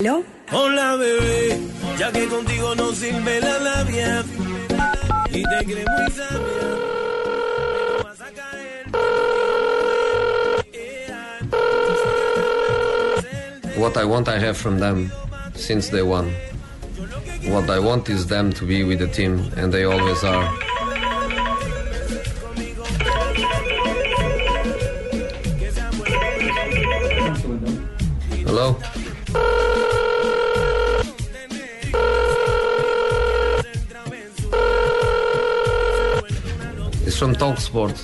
¿Aló? Hola bebé, ya que contigo no sirve la labia y te crees muy sabia, vas a caer. What I want, I have from them since day one. What I want is them to be with the team, and they always are. Hello? It's from Talksport.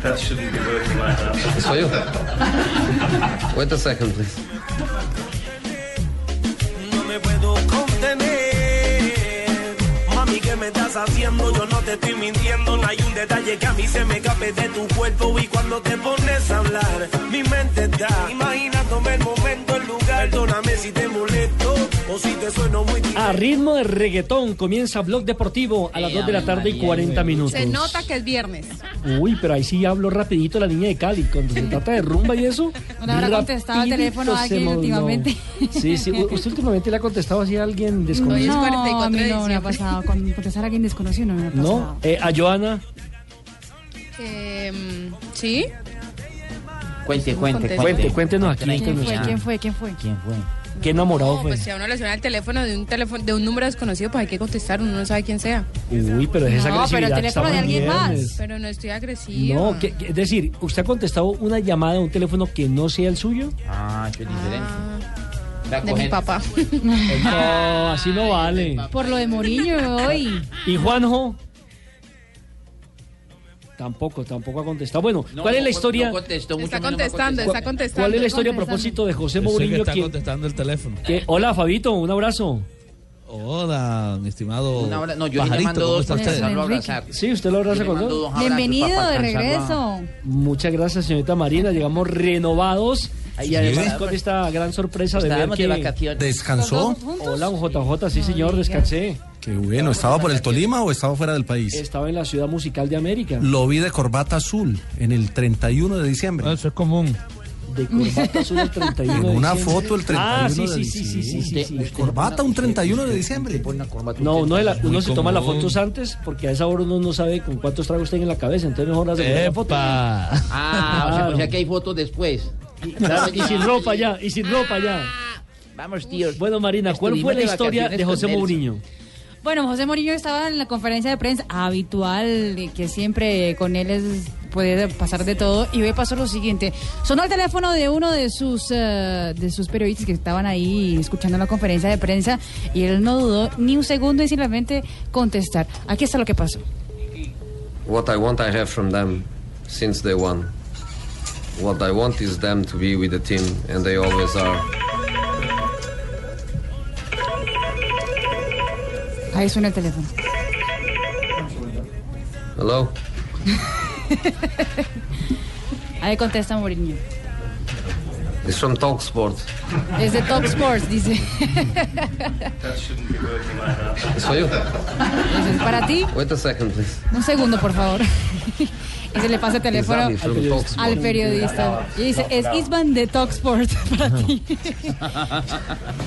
That shouldn't be working like that. It's for you. Wait a second, please. Estás haciendo? Yo no te estoy mintiendo. No hay un detalle que a mí se me escape de tu cuerpo. Y cuando te pones a hablar, mi mente está imaginándome el momento, el lugar. Perdóname si te molesto o si te sueno muy A ritmo de reggaetón comienza Blog Deportivo a las 2 de la tarde y 40 minutos. Se nota que es viernes. Uy, pero ahí sí hablo rapidito la niña de Cali. Cuando se trata de rumba y eso. No habrá contestado el rapidito teléfono a alguien últimamente. Sí, sí. ¿Usted últimamente le ha contestado así a alguien desconocido? No, 44 a mí de no me ha pasado. Con contestar a alguien desconocido no me ha pasado. ¿No? Eh, a Joana. Em, ¿Sí? Cuente, cuente, Conteste. Cuente, cuéntenos aquí. ¿Quién fue? aquí. ¿Quién fue? ¿Quién fue? ¿Quién fue? ¿Qué enamorado No, fue? pues si a uno le suena el teléfono de un teléfono de un número desconocido, pues hay que contestar, uno no sabe quién sea. Uy, pero es esa No, pero el teléfono de alguien más. Pero no estoy agresiva. No, que- que- es decir, ¿usted ha contestado una llamada de un teléfono que no sea el suyo? Ah, es diferente. Ah, La de mi papá. No, así no vale. Por lo de Moriño hoy. ¿Y Juanjo? Tampoco, tampoco ha contestado. Bueno, No, ¿cuál es la no historia? contestó, mucho Está contestando, está contestando. ¿Cuál es la historia a propósito de José sé que Mourinho? está contestando el teléfono. que- hola, Fabito, un abrazo. Hola, mi estimado. Una hora- no, yo le pajarito, mando ¿cómo dos usted? Enrique. abrazar. Sí, usted lo abraza con dos. Bienvenido para de regreso. Muchas gracias, señorita Marina. Llegamos renovados y además con esta gran sorpresa de ver de que... vacaciones. ¿Descansó? Hola, un JJ, sí señor, descansé. Qué bueno. ¿Estaba por el Tolima o estaba fuera del país? Estaba en la ciudad musical de América. Lo vi de corbata azul en el 31 de diciembre. Ah, Eso es común. De corbata azul el 31 de En una diciembre. foto el 31 Ah, sí, de sí, sí, sí, sí, sí, sí. Corbata un 31 de diciembre. No, uno, de la- teléfono. uno Muy se toma las fotos antes porque a esa hora uno no sabe con cuántos tragos tiene en la cabeza, entonces mejor hace la foto. Ah, o sea, Claro. o sea que hay fotos después. Claro, y sin ropa ya, y sin ropa ya. Vamos, tío. Bueno, Marina, ¿cuál fue la historia de José. Mourinho? Bueno, José Mourinho estaba en la conferencia de prensa habitual, que siempre con él es, puede pasar de todo, y hoy pasó lo siguiente. Sonó el teléfono de uno de sus, eh, de sus periodistas que estaban ahí escuchando la conferencia de prensa, y él no dudó ni un segundo en simplemente contestar. Aquí está lo que pasó. What I want, I have from them since day one. What I want is them to be with the team, and they always are. Ahí suena el teléfono. Hello? Ahí contesta Mourinho. It's from Talksport. Es de Top Sports, dice. That shouldn't be working like that. It's for you. Eso es para ti. Wait a second, please. Un segundo, por favor. y se le pasa el teléfono Talksport. al periodista. Y dice, es Isman de Talk Sport para ti.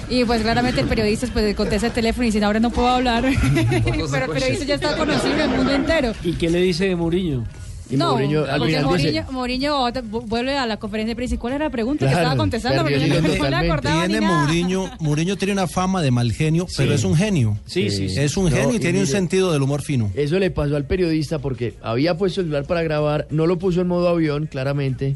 y pues claramente el periodista pues, contesta el teléfono y dice, ahora no puedo hablar. Pero el periodista ya está conocido en el mundo entero. ¿Y qué le dice Mourinho? No, Mourinho al porque final dice- Mourinho, vuelve a la conferencia de prensa y ¿cuál era la pregunta que estaba contestando? Porque no, no le acordaba ni Tiene nada. Mourinho, Mourinho tiene una fama de mal genio, pero es un genio. Sí, sí, sí. Es un No, genio y y tiene un sentido del humor fino. Eso le pasó al periodista porque había puesto el celular para grabar, no lo puso en modo avión, claramente.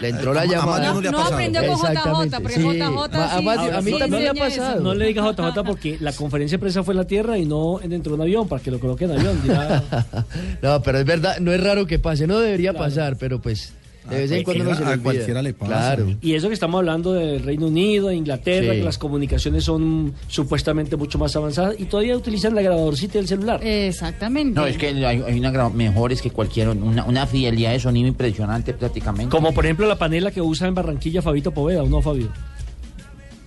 Le entró la A- a llamada. No aprendió con JJ, Exactamente, porque sí. JJ a sí, a mí sí también le ha pasado. No le diga JJ porque la conferencia de prensa fue en la tierra y no dentro de un avión, para que lo coloque en avión. no, pero es verdad, no es raro que pase, no debería pasar, pero pues de vez en cuando no se le cualquiera- a olvida. cualquiera le pasa. Claro. Y eso que estamos hablando del Reino Unido, de Inglaterra, Sí. que las comunicaciones son supuestamente mucho más avanzadas y todavía utilizan la grabadorcita del celular. Exactamente. No, es que hay, hay una mejores que cualquiera, una, una fidelidad de sonido impresionante prácticamente. Como por ejemplo la panela que usa en Barranquilla Fabito Poveda, ¿o no, Fabio?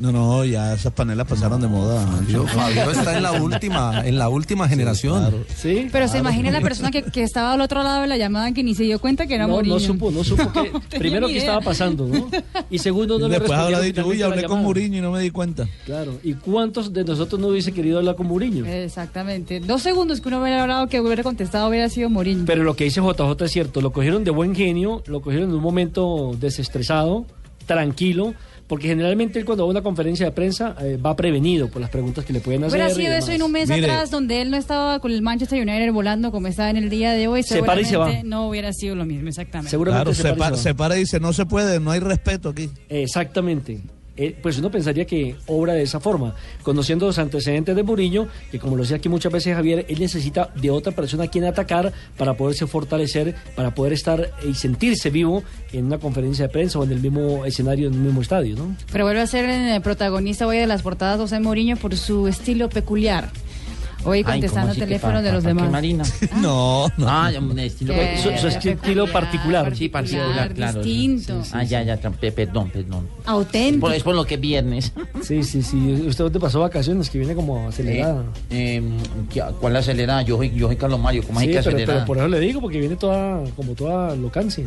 No, no, ya esas panelas pasaron de moda. Fabio, Fabio está en la última, en la última generación. Sí. Pero se imagina la persona que, que estaba al otro lado de la llamada que ni se dio cuenta que era No, Mourinho. no supo, no supo que, primero idea. estaba pasando, ¿no? Y segundo, no le Después habrá respondieron dicho, uy, hablé con llamada". Mourinho y no me di cuenta. Claro, ¿y cuántos de nosotros no hubiese querido hablar con Mourinho? Exactamente. Dos segundos que uno hubiera hablado que hubiera contestado hubiera sido Mourinho. Pero lo que dice JJ es cierto, lo cogieron de buen genio, lo cogieron en un momento desestresado, tranquilo, porque generalmente él cuando va a una conferencia de prensa eh, va prevenido por las preguntas que le pueden hacer. Hubiera sido eso en un mes Mire. atrás donde él no estaba con el Manchester United volando como está en el día de hoy. Se para y se va. seguramente No hubiera sido lo mismo, exactamente. Seguramente Claro, se se, para y pa- se va. se para y dice, no se puede, no hay respeto aquí. Exactamente. Eh, pues uno pensaría que obra de esa forma, conociendo los antecedentes de Murillo, que como lo decía aquí muchas veces Javier, él necesita de otra persona a quien atacar para poderse fortalecer, para poder estar y sentirse vivo en una conferencia de prensa o en el mismo escenario, en el mismo estadio, ¿no? Pero vuelve a ser el protagonista hoy de las portadas José Mourinho por su estilo peculiar. Hoy contestando ¿cómo así que teléfonos de los demás. Marina? No, no. Ah, un estilo Que- Su- su estilo particular. Sí, particular, claro. distinto, Ah, ya, ya, perdón, perdón. auténtico. Por- es por lo que es viernes. Sí, sí, sí. ¿Usted dónde pasó vacaciones? Que viene como acelerada. Eh, eh, ¿qué- ¿Cuál acelera? Yo soy, yo soy Carlos Mario, ¿cómo hay sí, que pero, acelerar? pero por eso le digo, porque viene toda, como toda locancia.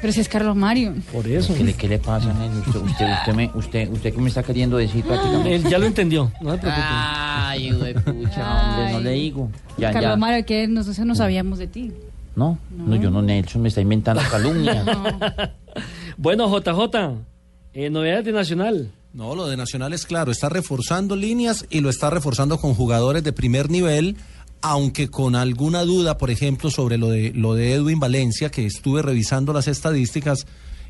Pero si es Carlos Mario. Por eso. ¿Qué le, qué le pasa, Nelly? Usted, usted, usted, me, usted, usted qué me está queriendo decir prácticamente. Él ya lo entendió, no se preocupe. Ay, de pucha, hombre, no le digo. Ya, Carlos ya. Mario, que nosotros no sabíamos de ti. No, no, yo no, Nelson me está inventando calumnias. Bueno, JJ, eh, novedades de Nacional. No, lo de Nacional es claro, está reforzando líneas y lo está reforzando con jugadores de primer nivel, aunque con alguna duda, por ejemplo, sobre lo de lo de Edwin Valencia, que estuve revisando las estadísticas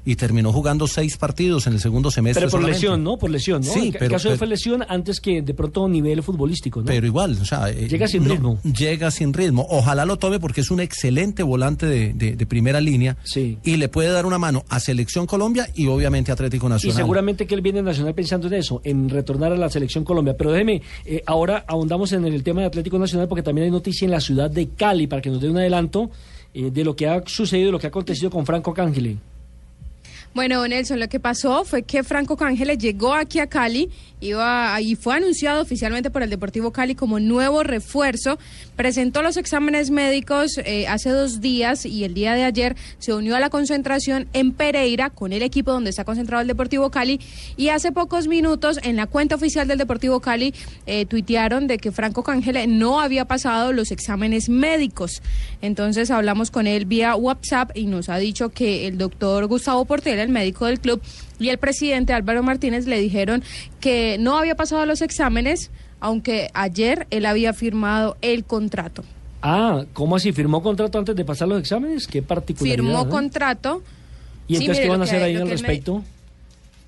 y terminó jugando seis partidos en el segundo semestre. Pero por solamente. lesión, ¿no? Por lesión, ¿no? Sí, el pero- caso de fue lesión antes que de pronto nivel futbolístico, ¿no? Pero igual, o sea, eh, Llega sin no- ritmo. Llega sin ritmo. Ojalá lo tome porque es un excelente volante de, de- de primera línea Sí. y le puede dar una mano a Selección Colombia y obviamente a Atlético Y Nacional. seguramente que él viene en Nacional pensando en eso, en retornar a la selección Colombia. Pero déjeme, eh, ahora ahondamos en el tema de Atlético Nacional porque también hay noticia en la ciudad de Cali para que nos dé un adelanto eh, de lo que ha sucedido, lo que ha acontecido con Franco Cángele. Bueno, Nelson, lo que pasó fue que Franco Cángeles llegó aquí a Cali iba, y fue anunciado oficialmente por el Deportivo Cali como nuevo refuerzo. Presentó los exámenes médicos eh, hace dos días y el día de ayer se unió a la concentración en Pereira con el equipo donde está concentrado el Deportivo Cali. Y hace pocos minutos en la cuenta oficial del Deportivo Cali eh, tuitearon de que Franco Cángeles no había pasado los exámenes médicos. Entonces hablamos con él vía WhatsApp y nos ha dicho que el doctor Gustavo Portela, el médico del club, y el presidente Álvaro Martínez le dijeron que no había pasado los exámenes, aunque ayer él había firmado el contrato. Ah, ¿cómo así? ¿Firmó contrato antes de pasar los exámenes? Qué particularidad. Firmó ¿eh? contrato. ¿Y Sí, entonces mire, qué van a hacer ahí al me- respecto?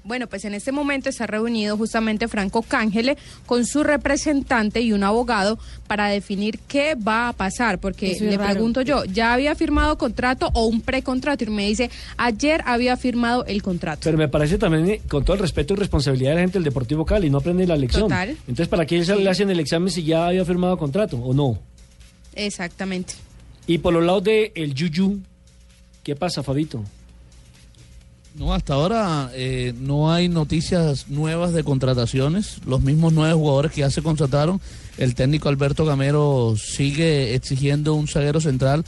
Bueno, pues en este momento está reunido justamente Franco Cángele con su representante y un abogado para definir qué va a pasar, porque es le raro. pregunto yo, ¿ya había firmado contrato o un precontrato? Y me dice, ayer había firmado el contrato. Pero me parece también, eh, con todo el respeto y responsabilidad de la gente del Deportivo Cali, no aprende la lección. Total. Entonces, ¿para qué se le hacen el examen si ya había firmado contrato o no? Exactamente. Y por los lados del el Yuyu, ¿qué pasa, Fabito? No, hasta ahora eh, no hay noticias nuevas de contrataciones. Los mismos nueve jugadores que ya se contrataron. El técnico Alberto Gamero sigue exigiendo un zaguero central.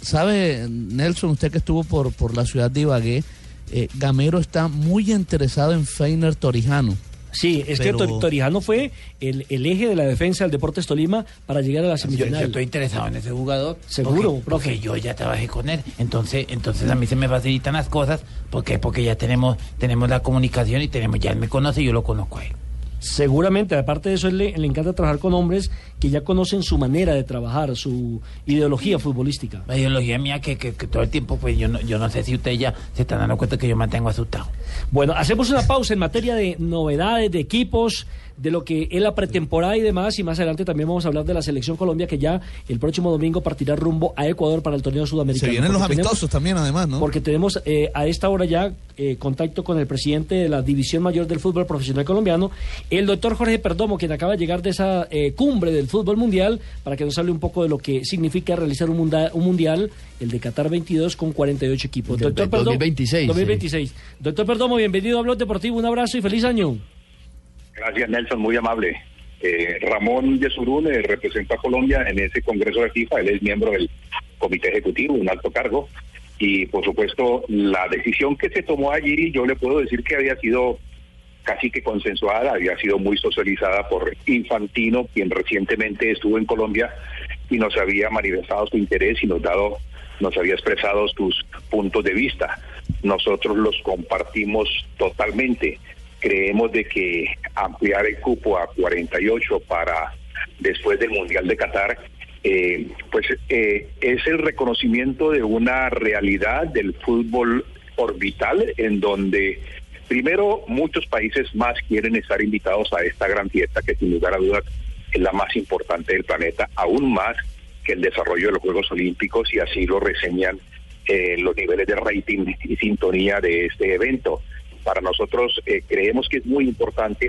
¿Sabe, Nelson, usted que estuvo por, por la ciudad de Ibagué? eh, Gamero está muy interesado en Feiner Torijano. Sí, es Pero- que Tor- Torijano fue el, el eje de la defensa del Deportes Tolima para llegar a la Yo, yo semifinal. estoy interesado en ese jugador. Seguro, porque, profe. porque yo ya trabajé con él. Entonces, entonces a mí se me facilitan las cosas. porque Porque ya tenemos, tenemos la comunicación y tenemos, ya él me conoce y yo lo conozco a él. Seguramente, aparte de eso, él le, le encanta trabajar con hombres que ya conocen su manera de trabajar, su ideología futbolística. La ideología mía que, que, que todo el tiempo, pues yo no, yo no sé si ustedes ya se están dando cuenta que yo mantengo asustado. Bueno, hacemos una pausa en materia de novedades, de equipos, de lo que es la pretemporada y demás. Y más adelante también vamos a hablar de la selección Colombia que ya el próximo domingo partirá rumbo a Ecuador para el torneo Se sudamericano. vienen los Porque tenemos- amistosos también, además, ¿no? Porque tenemos eh, a esta hora ya eh, contacto con el presidente de la División Mayor del Fútbol Profesional Colombiano, el doctor Jorge Perdomo, quien acaba de llegar de esa eh, cumbre del fútbol mundial, para que nos hable un poco de lo que significa realizar un, munda- un mundial, el de Qatar 22, con 48 equipos. Del Doctor Perdomo- 2026, sí. 2026. Doctor Perdomo, bienvenido a Blog Deportivo, un abrazo y feliz año. Gracias, Nelson, muy amable. Eh, Ramón Yesurún eh, representa a Colombia en ese Congreso de FIFA, él es miembro del Comité Ejecutivo, un alto cargo, y por supuesto la decisión que se tomó allí, yo le puedo decir que había sido casi que consensuada, había sido muy socializada por Infantino, quien recientemente estuvo en Colombia y nos había manifestado su interés y nos dado, nos había expresado sus puntos de vista. Nosotros los compartimos totalmente. Creemos de que ampliar el cupo a 48 para después del Mundial de Qatar, eh, pues eh, es el reconocimiento de una realidad del fútbol orbital en donde primero muchos países más quieren estar invitados a esta gran fiesta que sin lugar a dudas es la más importante del planeta, aún más que el desarrollo de los Juegos Olímpicos y así lo reseñan eh, los niveles de rating y sintonía de este evento. Para nosotros eh, creemos que es muy importante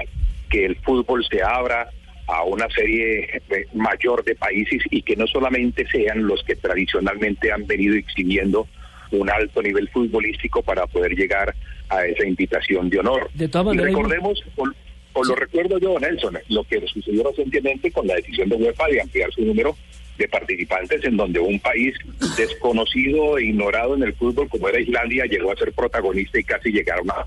que el fútbol se abra a una serie eh, mayor de países y que no solamente sean los que tradicionalmente han venido exhibiendo un alto nivel futbolístico para poder llegar a esa invitación de honor. De todas Y maneras, recordemos, o, o lo recuerdo yo, Nelson, lo que sucedió recientemente con la decisión de UEFA de ampliar su número de participantes en donde un país desconocido e ignorado en el fútbol como era Islandia llegó a ser protagonista y casi llegaron a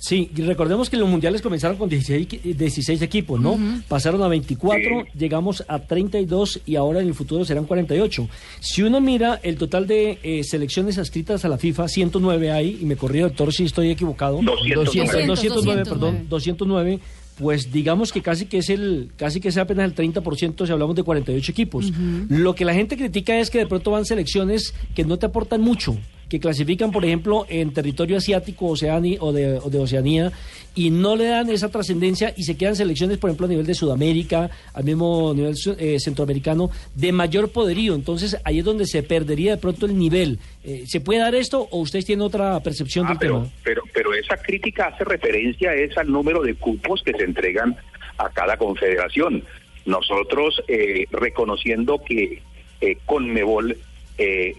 Sí, y recordemos que los mundiales comenzaron con 16, equi- 16 equipos, ¿no? Pasaron a 24, llegamos a 32 y ahora en el futuro serán 48. Si uno mira el total de eh, selecciones adscritas a la FIFA, 109 hay, y me corrió doctor si estoy equivocado. 209. 209, perdón, 209. Pues digamos que casi que es el casi que es apenas el 30% si hablamos de 48 equipos. Lo que la gente critica es que de pronto van selecciones que no te aportan mucho, que clasifican, por ejemplo, en territorio asiático Oceani, o, de, o de Oceanía y no le dan esa trascendencia y se quedan selecciones, por ejemplo, a nivel de Sudamérica, al mismo nivel eh, centroamericano, de mayor poderío. Entonces ahí es donde se perdería de pronto el nivel. Eh, ¿Se puede dar esto o ustedes tienen otra percepción Ah, del pero, tema? pero, pero esa crítica hace referencia es al número de cupos que se entregan a cada confederación. Nosotros, eh, reconociendo que eh, Conmebol eh,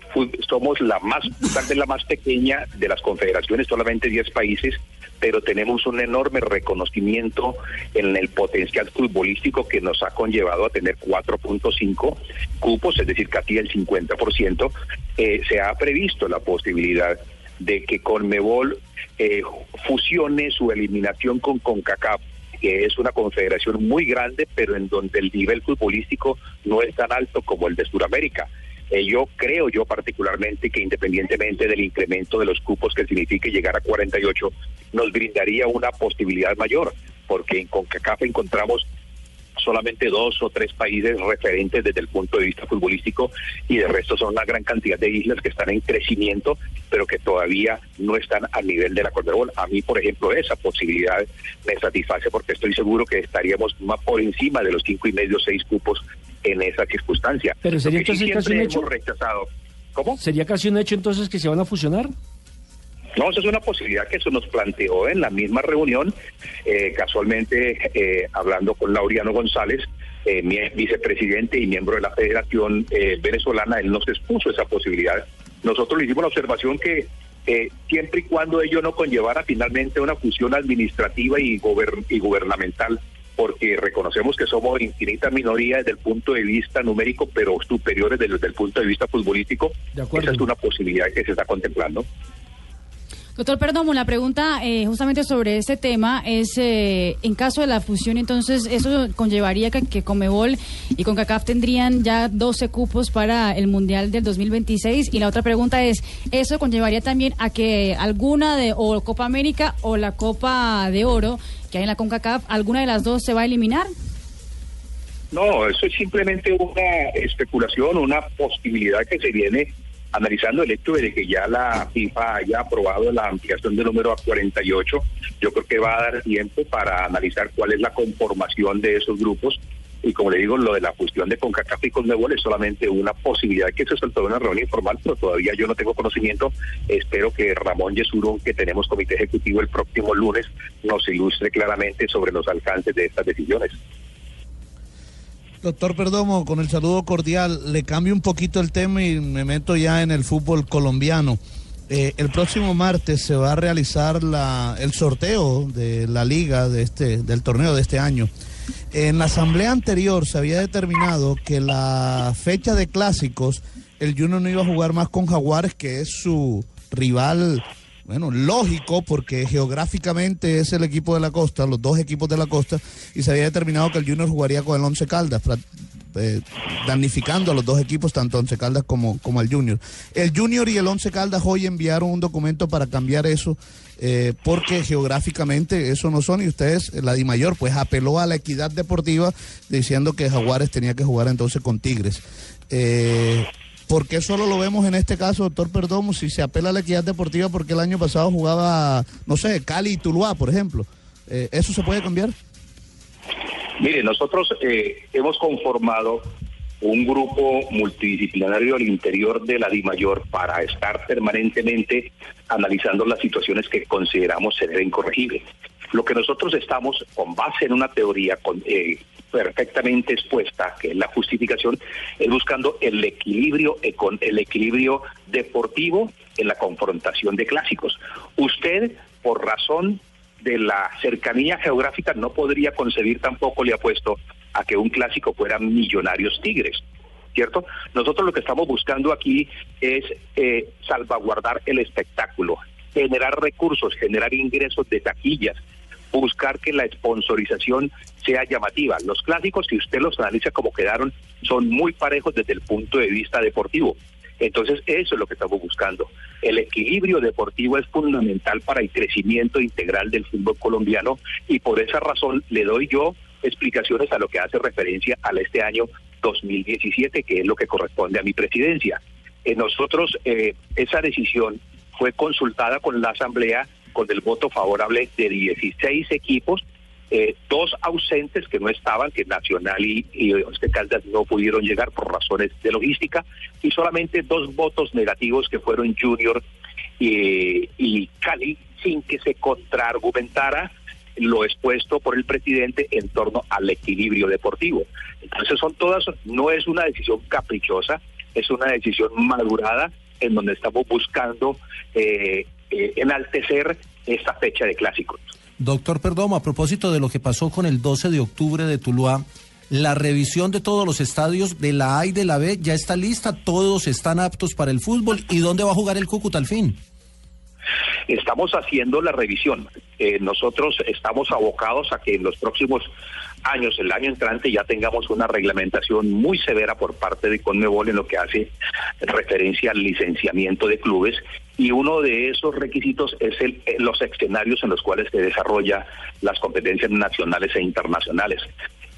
somos la más, tal vez la más pequeña de las confederaciones, solamente 10 países, pero tenemos un enorme reconocimiento en el potencial futbolístico que nos ha conllevado a tener 4.5 cupos, es decir, casi el 50%. Eh, se ha previsto la posibilidad de que Conmebol eh, fusione su eliminación con CONCACAF que es una confederación muy grande, pero en donde el nivel futbolístico no es tan alto como el de Sudamérica. Eh, yo creo yo particularmente que independientemente del incremento de los cupos que signifique llegar a 48, nos brindaría una posibilidad mayor, porque en CONCACAF encontramos solamente dos o tres países referentes desde el punto de vista futbolístico y de resto son una gran cantidad de islas que están en crecimiento pero que todavía no están al nivel de la Conmebol. A mí, por ejemplo, esa posibilidad me satisface porque estoy seguro que estaríamos más por encima de los cinco y medio seis cupos en esa circunstancia. Pero sería sí entonces casi un hecho. hemos rechazado. ¿Cómo? ¿Sería casi un hecho entonces que se van a fusionar? No, esa es una posibilidad que se nos planteó en la misma reunión, eh, casualmente eh, hablando con Laureano González, eh, mi vicepresidente y miembro de la Federación eh, Venezolana, él nos expuso esa posibilidad. Nosotros le hicimos la observación que eh, siempre y cuando ello no conllevara finalmente una fusión administrativa y, gober- y gubernamental, porque reconocemos que somos infinita minoría desde el punto de vista numérico, pero superiores desde el punto de vista futbolístico, De acuerdo. esa es una posibilidad que se está contemplando. Doctor Perdomo, la pregunta eh, justamente sobre este tema es, eh, en caso de la fusión, entonces, ¿eso conllevaría que, que Comebol y CONCACAF tendrían ya 12 cupos para el Mundial del 2026? Y la otra pregunta es, ¿eso conllevaría también a que alguna de, o Copa América o la Copa de Oro que hay en la CONCACAF, alguna de las dos se va a eliminar? No, eso es simplemente una especulación, una posibilidad que se viene analizando el hecho de que ya la FIFA haya aprobado la ampliación del número a 48. Yo creo que va a dar tiempo para analizar cuál es la conformación de esos grupos. Y como le digo, lo de la fusión de CONCACAF y CONMEBOL es solamente una posibilidad que se soltó en una reunión informal, pero todavía yo no tengo conocimiento. Espero que Ramón Yesurún, que tenemos comité ejecutivo el próximo lunes, nos ilustre claramente sobre los alcances de estas decisiones. Doctor Perdomo, con el saludo cordial, le cambio un poquito el tema y me meto ya en el fútbol colombiano. eh, el próximo martes se va a realizar la, el sorteo de la liga de este, del torneo de este año. En la asamblea anterior se había determinado que la fecha de clásicos, el Junior no iba a jugar más con Jaguares, que es su rival, bueno, lógico, porque geográficamente es el equipo de la costa, los dos equipos de la costa, y se había determinado que el Junior jugaría con el Once Caldas, eh, a los dos equipos, tanto Once Caldas como, como el Junior. El Junior y el Once Caldas hoy enviaron un documento para cambiar eso, eh, porque geográficamente eso no son, y ustedes, la DIMAYOR, pues apeló a la equidad deportiva diciendo que Jaguares tenía que jugar entonces con Tigres. Eh, ¿Por qué solo lo vemos en este caso, doctor Perdomo, si se apela a la equidad deportiva, porque el año pasado jugaba, no sé, Cali y Tuluá, por ejemplo? Eh, ¿Eso se puede cambiar? Mire, nosotros eh, hemos conformado un grupo multidisciplinario al interior de la DIMAYOR para estar permanentemente analizando las situaciones que consideramos ser incorregibles. Lo que nosotros estamos, con base en una teoría con, eh, perfectamente expuesta, que es la justificación, es buscando el equilibrio, con el equilibrio deportivo en la confrontación de clásicos. Usted, por razón de la cercanía geográfica no podría concebir tampoco, le apuesto, a que un clásico fuera Millonarios Tigres, ¿cierto? Nosotros lo que estamos buscando aquí es eh, salvaguardar el espectáculo, generar recursos, generar ingresos de taquillas, buscar que la sponsorización sea llamativa. Los clásicos, si usted los analiza como quedaron, son muy parejos desde el punto de vista deportivo. Entonces, eso es lo que estamos buscando. El equilibrio deportivo es fundamental para el crecimiento integral del fútbol colombiano y por esa razón le doy yo explicaciones a lo que hace referencia al este año 2017, que es lo que corresponde a mi presidencia. Eh, nosotros, eh, esa decisión fue consultada con la Asamblea con el voto favorable de 16 equipos, eh, dos ausentes que no estaban, que Nacional y, y Caldas no pudieron llegar por razones de logística, y solamente dos votos negativos que fueron Junior y, y Cali, sin que se contraargumentara lo expuesto por el presidente en torno al equilibrio deportivo. Entonces son todas, no es una decisión caprichosa, es una decisión madurada en donde estamos buscando eh, eh, enaltecer esta fecha de clásicos. Doctor Perdomo, a propósito de lo que pasó con el 12 de octubre de Tuluá, la revisión de todos los estadios de la A y de la B ya está lista, todos están aptos para el fútbol. ¿Y dónde va a jugar el Cúcuta al fin? Estamos haciendo la revisión. Eh, nosotros estamos abocados a que en los próximos años, el año entrante, ya tengamos una reglamentación muy severa por parte de Conmebol en lo que hace referencia al licenciamiento de clubes y uno de esos requisitos es el, eh, los escenarios en los cuales se desarrolla las competencias nacionales e internacionales.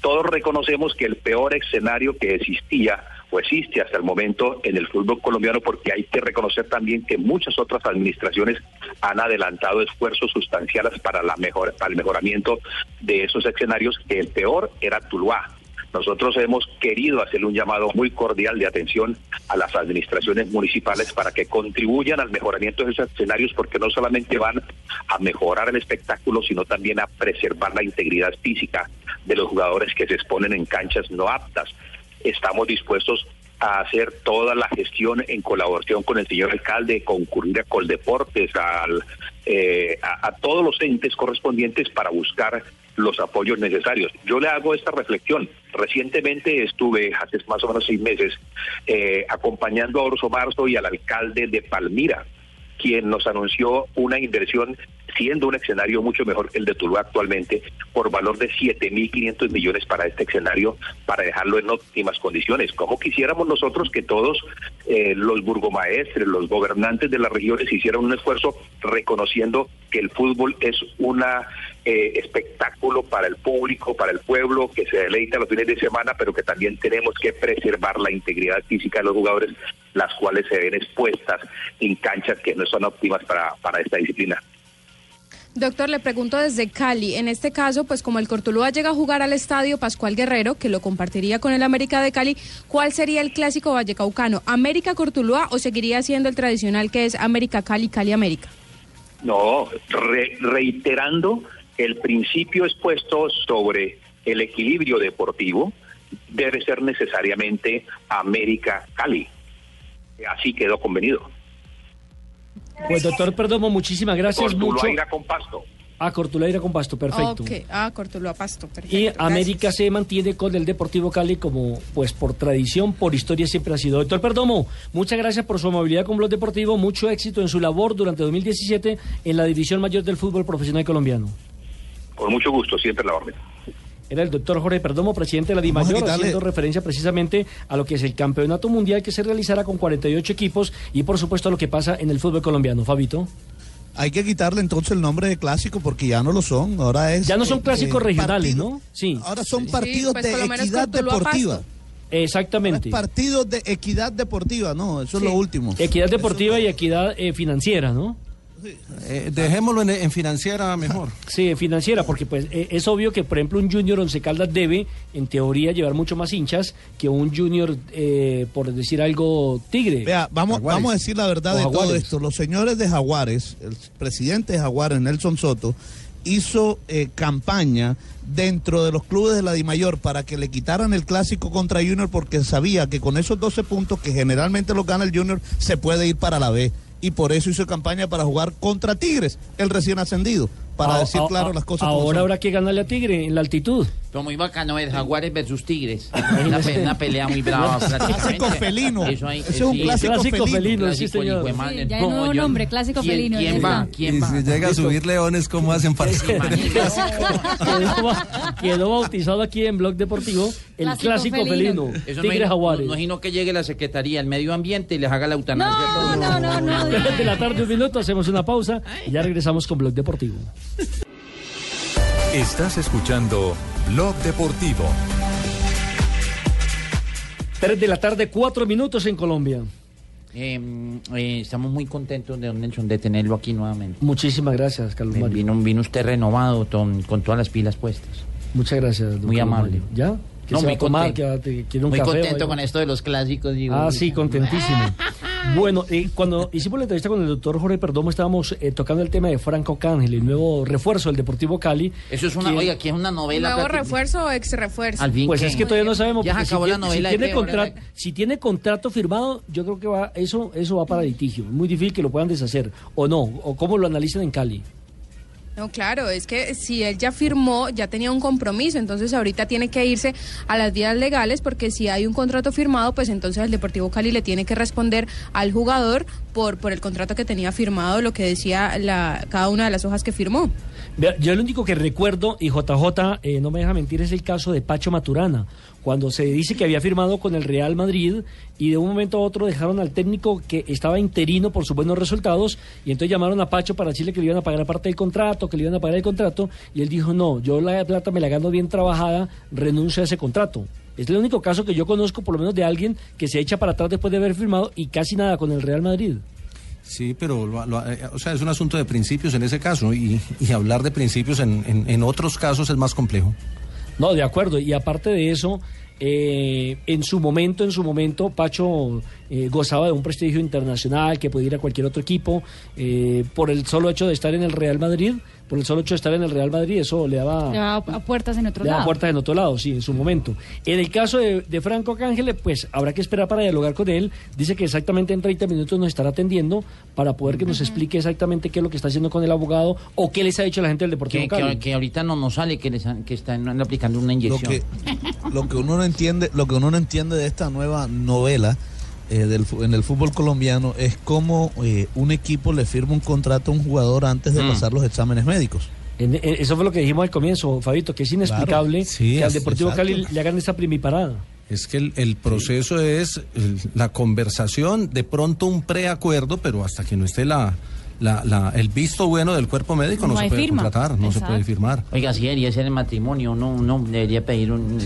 Todos reconocemos que el peor escenario que existía o existe hasta el momento en el fútbol colombiano, porque hay que reconocer también que muchas otras administraciones han adelantado esfuerzos sustanciales para, la mejor, para el mejoramiento de esos escenarios, que el peor era Tuluá. Nosotros hemos querido hacer un llamado muy cordial de atención a las administraciones municipales para que contribuyan al mejoramiento de esos escenarios porque no solamente van a mejorar el espectáculo, sino también a preservar la integridad física de los jugadores que se exponen en canchas no aptas. Estamos dispuestos a hacer toda la gestión en colaboración con el señor alcalde, concurrir a Coldeportes, al, eh, a, a todos los entes correspondientes para buscar los apoyos necesarios. Yo le hago esta reflexión. Recientemente estuve, hace más o menos seis meses, eh, acompañando a Orso Marzo y al alcalde de Palmira, quien nos anunció una inversión, siendo un escenario mucho mejor que el de Tuluá actualmente, por valor de 7.500 millones para este escenario, para dejarlo en óptimas condiciones. Como quisiéramos nosotros que todos eh, los burgomaestres, los gobernantes de las regiones hicieran un esfuerzo reconociendo que el fútbol es una eh, espectáculo para el público, para el pueblo, que se deleita los fines de semana, pero que también tenemos que preservar la integridad física de los jugadores, las cuales se ven expuestas en canchas que no son óptimas para, para esta disciplina. Doctor, le pregunto desde Cali. En este caso, pues como el Cortuluá llega a jugar al estadio Pascual Guerrero, que lo compartiría con el América de Cali, ¿cuál sería el clásico vallecaucano? ¿América Cortuluá o seguiría siendo el tradicional que es América Cali, Cali América? No, re- reiterando el principio expuesto sobre el equilibrio deportivo, debe ser necesariamente América Cali. Así quedó convenido. Pues doctor Perdomo, muchísimas gracias mucho. Cortuluaira con pasto. A Cortulaira con pasto, perfecto. Ok, ah, Cortuluá Pasto, perfecto. Y gracias. América se mantiene con el Deportivo Cali como, pues por tradición, por historia siempre ha sido. Doctor Perdomo, muchas gracias por su amabilidad con Blog Deportivo, mucho éxito en su labor durante 2017 en la división mayor del fútbol profesional colombiano. Con mucho gusto, siempre la orden. Era el doctor Jorge Perdomo, presidente de la DIMAYOR, haciendo referencia precisamente a lo que es el campeonato mundial que se realizará con 48 equipos y por supuesto a lo que pasa en el fútbol colombiano. Fabito. Hay que quitarle entonces el nombre de clásico porque ya no lo son. Ahora es. Ya no son eh, clásicos eh, regionales, partido- ¿no? Sí. Ahora son Sí, partidos pues lo de equidad deportiva. Exactamente. Es partidos de equidad deportiva, no, eso es Sí. lo último. Equidad deportiva y equidad eh, financiera, ¿no? Eh, dejémoslo en, en financiera mejor. Sí, financiera, porque pues eh, es obvio que, por ejemplo, un Junior Once Caldas debe, en teoría, llevar mucho más hinchas que un Junior, eh, por decir algo, Tigre. Vea, vamos, Jaguares. vamos a decir la verdad O de todo esto. Los señores de Jaguares, el presidente de Jaguares, Nelson Soto, hizo eh, campaña dentro de los clubes de la Dimayor para que le quitaran el clásico contra Junior porque sabía que con esos 12 puntos que generalmente los gana el Junior se puede ir para la B. Y por eso hizo campaña para jugar contra Tigres, el recién ascendido, para A- decir a- claro a- las cosas. Ahora habrá que ganarle a Tigre en la altitud. Pero muy bacano ver Jaguares versus Tigres. Una, pe- una pelea muy brava. prácticamente. Clásico felino. Eso ahí, Ese es un sí, clásico, clásico felino. sí, clásico, señor. hijo de madre. Sí, ya hay un nuevo yo- nombre, clásico ¿quién- felino, ¿Quién va? está. ¿Quién Y va? si llega a subir leones, ¿cómo hacen para quedó, ba- quedó bautizado aquí en Blog Deportivo el Clásico clásico, felino. felino. Eso Tigre no, Jaguares. no, imagino que llegue la Secretaría del Medio Ambiente y les haga la eutanasia. a No, no, no, no. Tres de la tarde, un minuto, hacemos una pausa y ya regresamos con Blog Deportivo. Estás escuchando Blog Deportivo. Tres de la tarde, cuatro minutos en Colombia. Eh, eh, estamos muy contentos de don Nelson de tenerlo aquí nuevamente. Muchísimas gracias, Carlos Mario. Vino, vino usted renovado con, con todas las pilas puestas. Muchas gracias. don Muy Carlos amable. Mario. ¿Ya? ¿Qué No, se va muy a tomar? contento. ¿Qué va a- te- quiere un Muy café contento con esto de los clásicos. Digo. Ah, sí, contentísimo. Bueno, eh, cuando hicimos la entrevista con el doctor Jorge Perdomo, estábamos eh, tocando el tema de Franco Cángel, el nuevo refuerzo del Deportivo Cali. Eso es una, que- oiga, aquí es una novela. ¿Nuevo refuerzo o ex refuerzo? Al fin Pues que- es que todavía no sabemos. Ya se acabó si la novela. Si tiene, contrato, si tiene contrato firmado, yo creo que va eso eso va para litigio. Es muy difícil que lo puedan deshacer. ¿O no? ¿O cómo lo analizan en Cali? No, claro, es que si él ya firmó, ya tenía un compromiso, entonces ahorita tiene que irse a las vías legales porque si hay un contrato firmado, pues entonces el Deportivo Cali le tiene que responder al jugador por, por el contrato que tenía firmado, lo que decía la, cada una de las hojas que firmó. Yo lo único que recuerdo, y JJ eh, no me deja mentir, es el caso de Pacho Maturana, cuando se dice que había firmado con el Real Madrid y de un momento a otro dejaron al técnico que estaba interino por sus buenos resultados y entonces llamaron a Pacho para decirle que le iban a pagar parte del contrato, que le iban a pagar el contrato y él dijo, no, yo la plata me la gano bien trabajada, renuncio a ese contrato. Es el único caso que yo conozco, por lo menos de alguien que se echa para atrás después de haber firmado y casi nada con el Real Madrid. Sí, pero lo- lo- eh, o sea, es un asunto de principios en ese caso y, hablar de principios en otros casos es más complejo. No, de acuerdo. Y aparte de eso, eh, en su momento, en su momento, Pacho eh, gozaba de un prestigio internacional que podía ir a cualquier otro equipo eh, por el solo hecho de estar en el Real Madrid. Por el solo hecho de estar en el Real Madrid, eso le daba, Le a puertas en otro le daba lado. puertas en otro lado, sí, en su momento. En el caso de, de Franco Cángele, pues habrá que esperar para dialogar con él. Dice que exactamente en 30 minutos nos estará atendiendo para poder que nos explique exactamente qué es lo que está haciendo con el abogado o qué les ha dicho la gente del Deportivo Que, Cali. que, que ahorita no nos sale que, les han- que están aplicando una Lo inyección. que, lo que uno no entiende, lo que uno no entiende de esta nueva novela eh, del, en el fútbol colombiano es cómo eh, un equipo le firma un contrato a un jugador antes de Mm. pasar los exámenes médicos. En- en- eso fue lo que dijimos al comienzo, Fabito, que es inexplicable Sí, que al Deportivo exacto. Cali le hagan esa primiparada. Es que el, el proceso es el- la conversación, de pronto un preacuerdo, pero hasta que no esté la, la- la- el visto bueno del cuerpo médico no, No se puede firma. contratar, no se puede firmar. Oiga, si debería ser el matrimonio, no, no, debería pedir un...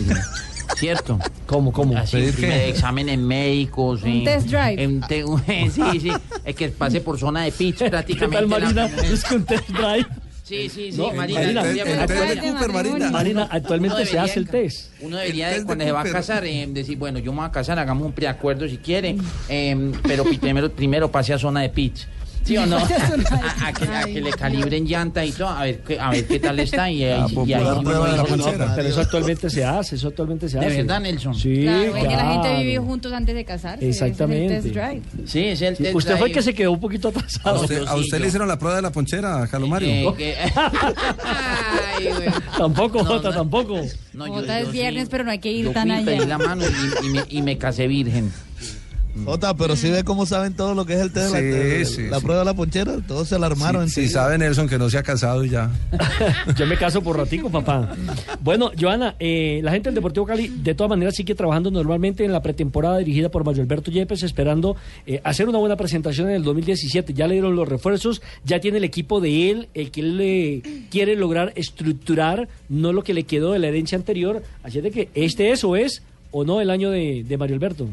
¿Cierto? ¿Cómo, cómo? Así, ¿Pedir primer- qué? exámenes médicos. Un eh, test drive. en te- sí, sí, es que pase por zona de pitch ¿Qué prácticamente. tal, la- Marina? Es que un test drive. Sí, sí, sí, No, Marina. Marina, el- el test de. Cooper, Marina. Marina, actualmente se hace el test. Uno debería, de, de cuando se va a casar, eh, decir, bueno, yo me voy a casar, hagamos un preacuerdo si quiere, eh, pero primero, primero pase a zona de pitch. ¿Sí o no? A, a que, a que le calibren llanta y todo, a ver, qué- a ver qué tal está. Y ahí, La y ahí sí de no, ponchera. Pero eso actualmente se hace, eso actualmente se ¿De hace. verdad, Nelson? Sí, Claro, es que la gente claro. vive juntos antes de casarse. Exactamente. es el test drive. Sí, es el Sí, test usted fue el que se quedó un poquito ¿A atrasado. usted, a sí, usted le yo. hicieron la prueba de la ponchera, Carlos Mario? Eh, que- Ay, güey. Tampoco, No, Jota, no. tampoco. No, yo- Jota yo es viernes, sí. pero no hay que ir Yo tan allá. la mano y, y me, y me casé virgen. Jota, pero sí ve cómo saben todo lo que es el de la, Sí, de la sí, prueba de la ponchera. Todos se alarmaron. Si, si enseguida. sabe Nelson que no se ha casado y ya. Yo me caso por ratico, papá. Bueno, Joana, eh, la gente del Deportivo Cali de todas maneras sigue trabajando normalmente en la pretemporada dirigida por Mario Alberto Yepes, esperando eh, hacer una buena presentación en el 2017. Ya le dieron los refuerzos, ya tiene el equipo de él, el que él eh, quiere lograr estructurar, no lo que le quedó de la herencia anterior. Así es de que este es o es o no el año de, de Mario Alberto.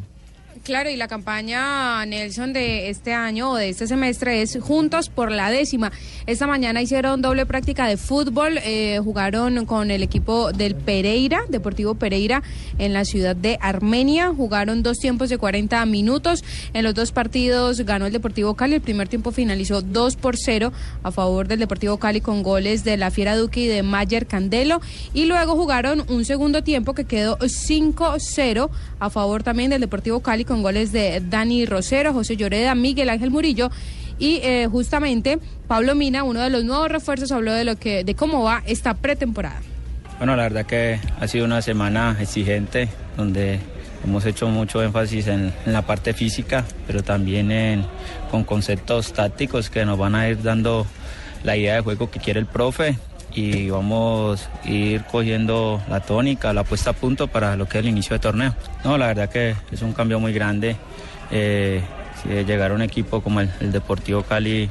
Claro, y la campaña Nelson de este año o de este semestre es Juntos por la décima. Esta mañana hicieron doble práctica de fútbol, eh, jugaron con el equipo del Pereira, Deportivo Pereira, en la ciudad de Armenia. Jugaron dos tiempos de 40 minutos. En los dos partidos ganó el Deportivo Cali. El primer tiempo finalizó 2 por 0 a favor del Deportivo Cali con goles de la Fiera Duque y de Mayer Candelo. Y luego jugaron un segundo tiempo que quedó 5-0 a favor también del Deportivo Cali goles de Dani Rosero, José Lloreda, Miguel Ángel Murillo. Y eh, justamente Pablo Mina, uno de los nuevos refuerzos, habló de lo que, de cómo va esta pretemporada. Bueno, la verdad que ha sido una semana exigente donde hemos hecho mucho énfasis en, en la parte física, pero también en- con conceptos tácticos que nos van a ir dando la idea de juego que quiere el profe y vamos a ir cogiendo la tónica, la puesta a punto para lo que es el inicio de torneo. No, la verdad que es un cambio muy grande. Eh, llegar a un equipo como el, el Deportivo Cali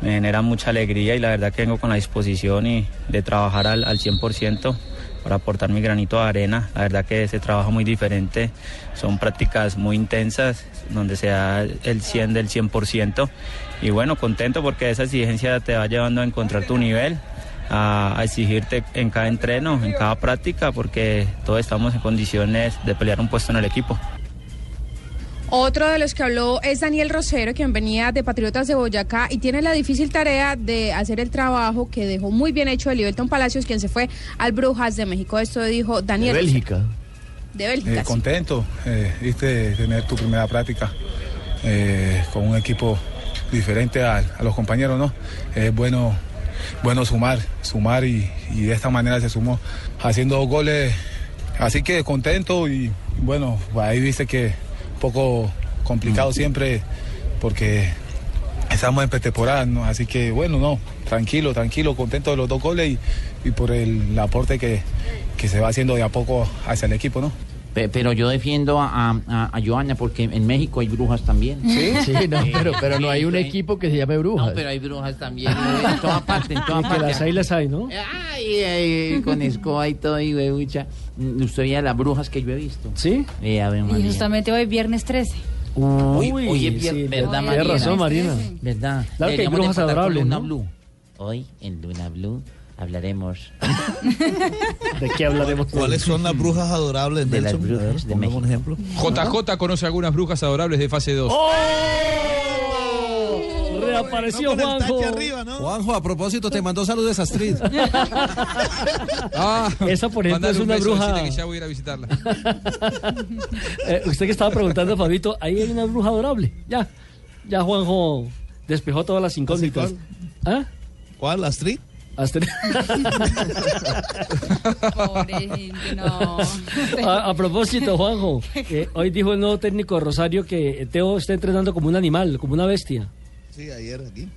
me genera mucha alegría y la verdad que vengo con la disposición y de trabajar al, al 100% para aportar mi granito de arena. La verdad que se trabaja muy diferente, son prácticas muy intensas donde se da el 100 del 100% y bueno, contento porque esa exigencia te va llevando a encontrar tu nivel. A, a exigirte en cada entreno, en cada práctica, porque todos estamos en condiciones de pelear un puesto en el equipo. Otro de los que habló es Daniel Rosero, quien venía de Patriotas de Boyacá y tiene la difícil tarea de hacer el trabajo que dejó muy bien hecho de Liberton Palacios, quien se fue al Brujas de México. Esto dijo Daniel. Rosero. De Bélgica. Eh, sí. contento, eh, viste, de tener tu primera práctica eh, con un equipo diferente a, a los compañeros, ¿no? Es bueno, bueno sumar, sumar y, y de esta manera se sumó haciendo dos goles. Así que contento y bueno, ahí viste que un poco complicado siempre porque estamos en pretemporada, ¿no? Así que bueno, no, tranquilo, tranquilo, contento de los dos goles y, y por el aporte que, que se va haciendo de a poco hacia el equipo, ¿no? Pe- Pero yo defiendo a, a, a Joana porque en México hay brujas también. Sí, sí, no, pero, pero no hay un equipo que se llame Brujas. No, pero hay brujas también. En toda parte, en toda Y que parte. las hay, las hay, ¿no? Ay, ay, con escoba y todo, y huevucha. Usted veía las brujas que yo he visto. ¿Sí? Eh, a ver, Y justamente hoy, viernes 13. Uy, Uy, oye, sí, pier- ¿verdad, Marina? razón, Marina. ¿Verdad? Claro que hay brujas adorables, ¿no? Blue. Hoy, en Luna Blue, hablaremos ¿De qué hablaremos? ¿Cuáles son las brujas adorables, de las Nelson? brujas A ver, de México. un ejemplo. JJ conoce algunas brujas adorables de fase 2. Reapareció No Juanjo. tache arriba, ¿no? Juanjo, a propósito, te mandó saludos a Astrid. Ah, Esa, por ejemplo, es un una beso, bruja. que ya voy a ir a visitarla. Eh, usted que estaba preguntando, Fabito, ahí hay una bruja adorable. Ya, ya Juanjo despejó todas las incógnitas. ¿Ah? ¿Cuál? ¿Astrid? Astrid. Pobre gente, no. A, a propósito, Juanjo, eh, hoy dijo el nuevo técnico de Rosario que Teo está entrenando como un animal, como una bestia. Sí, ayer aquí.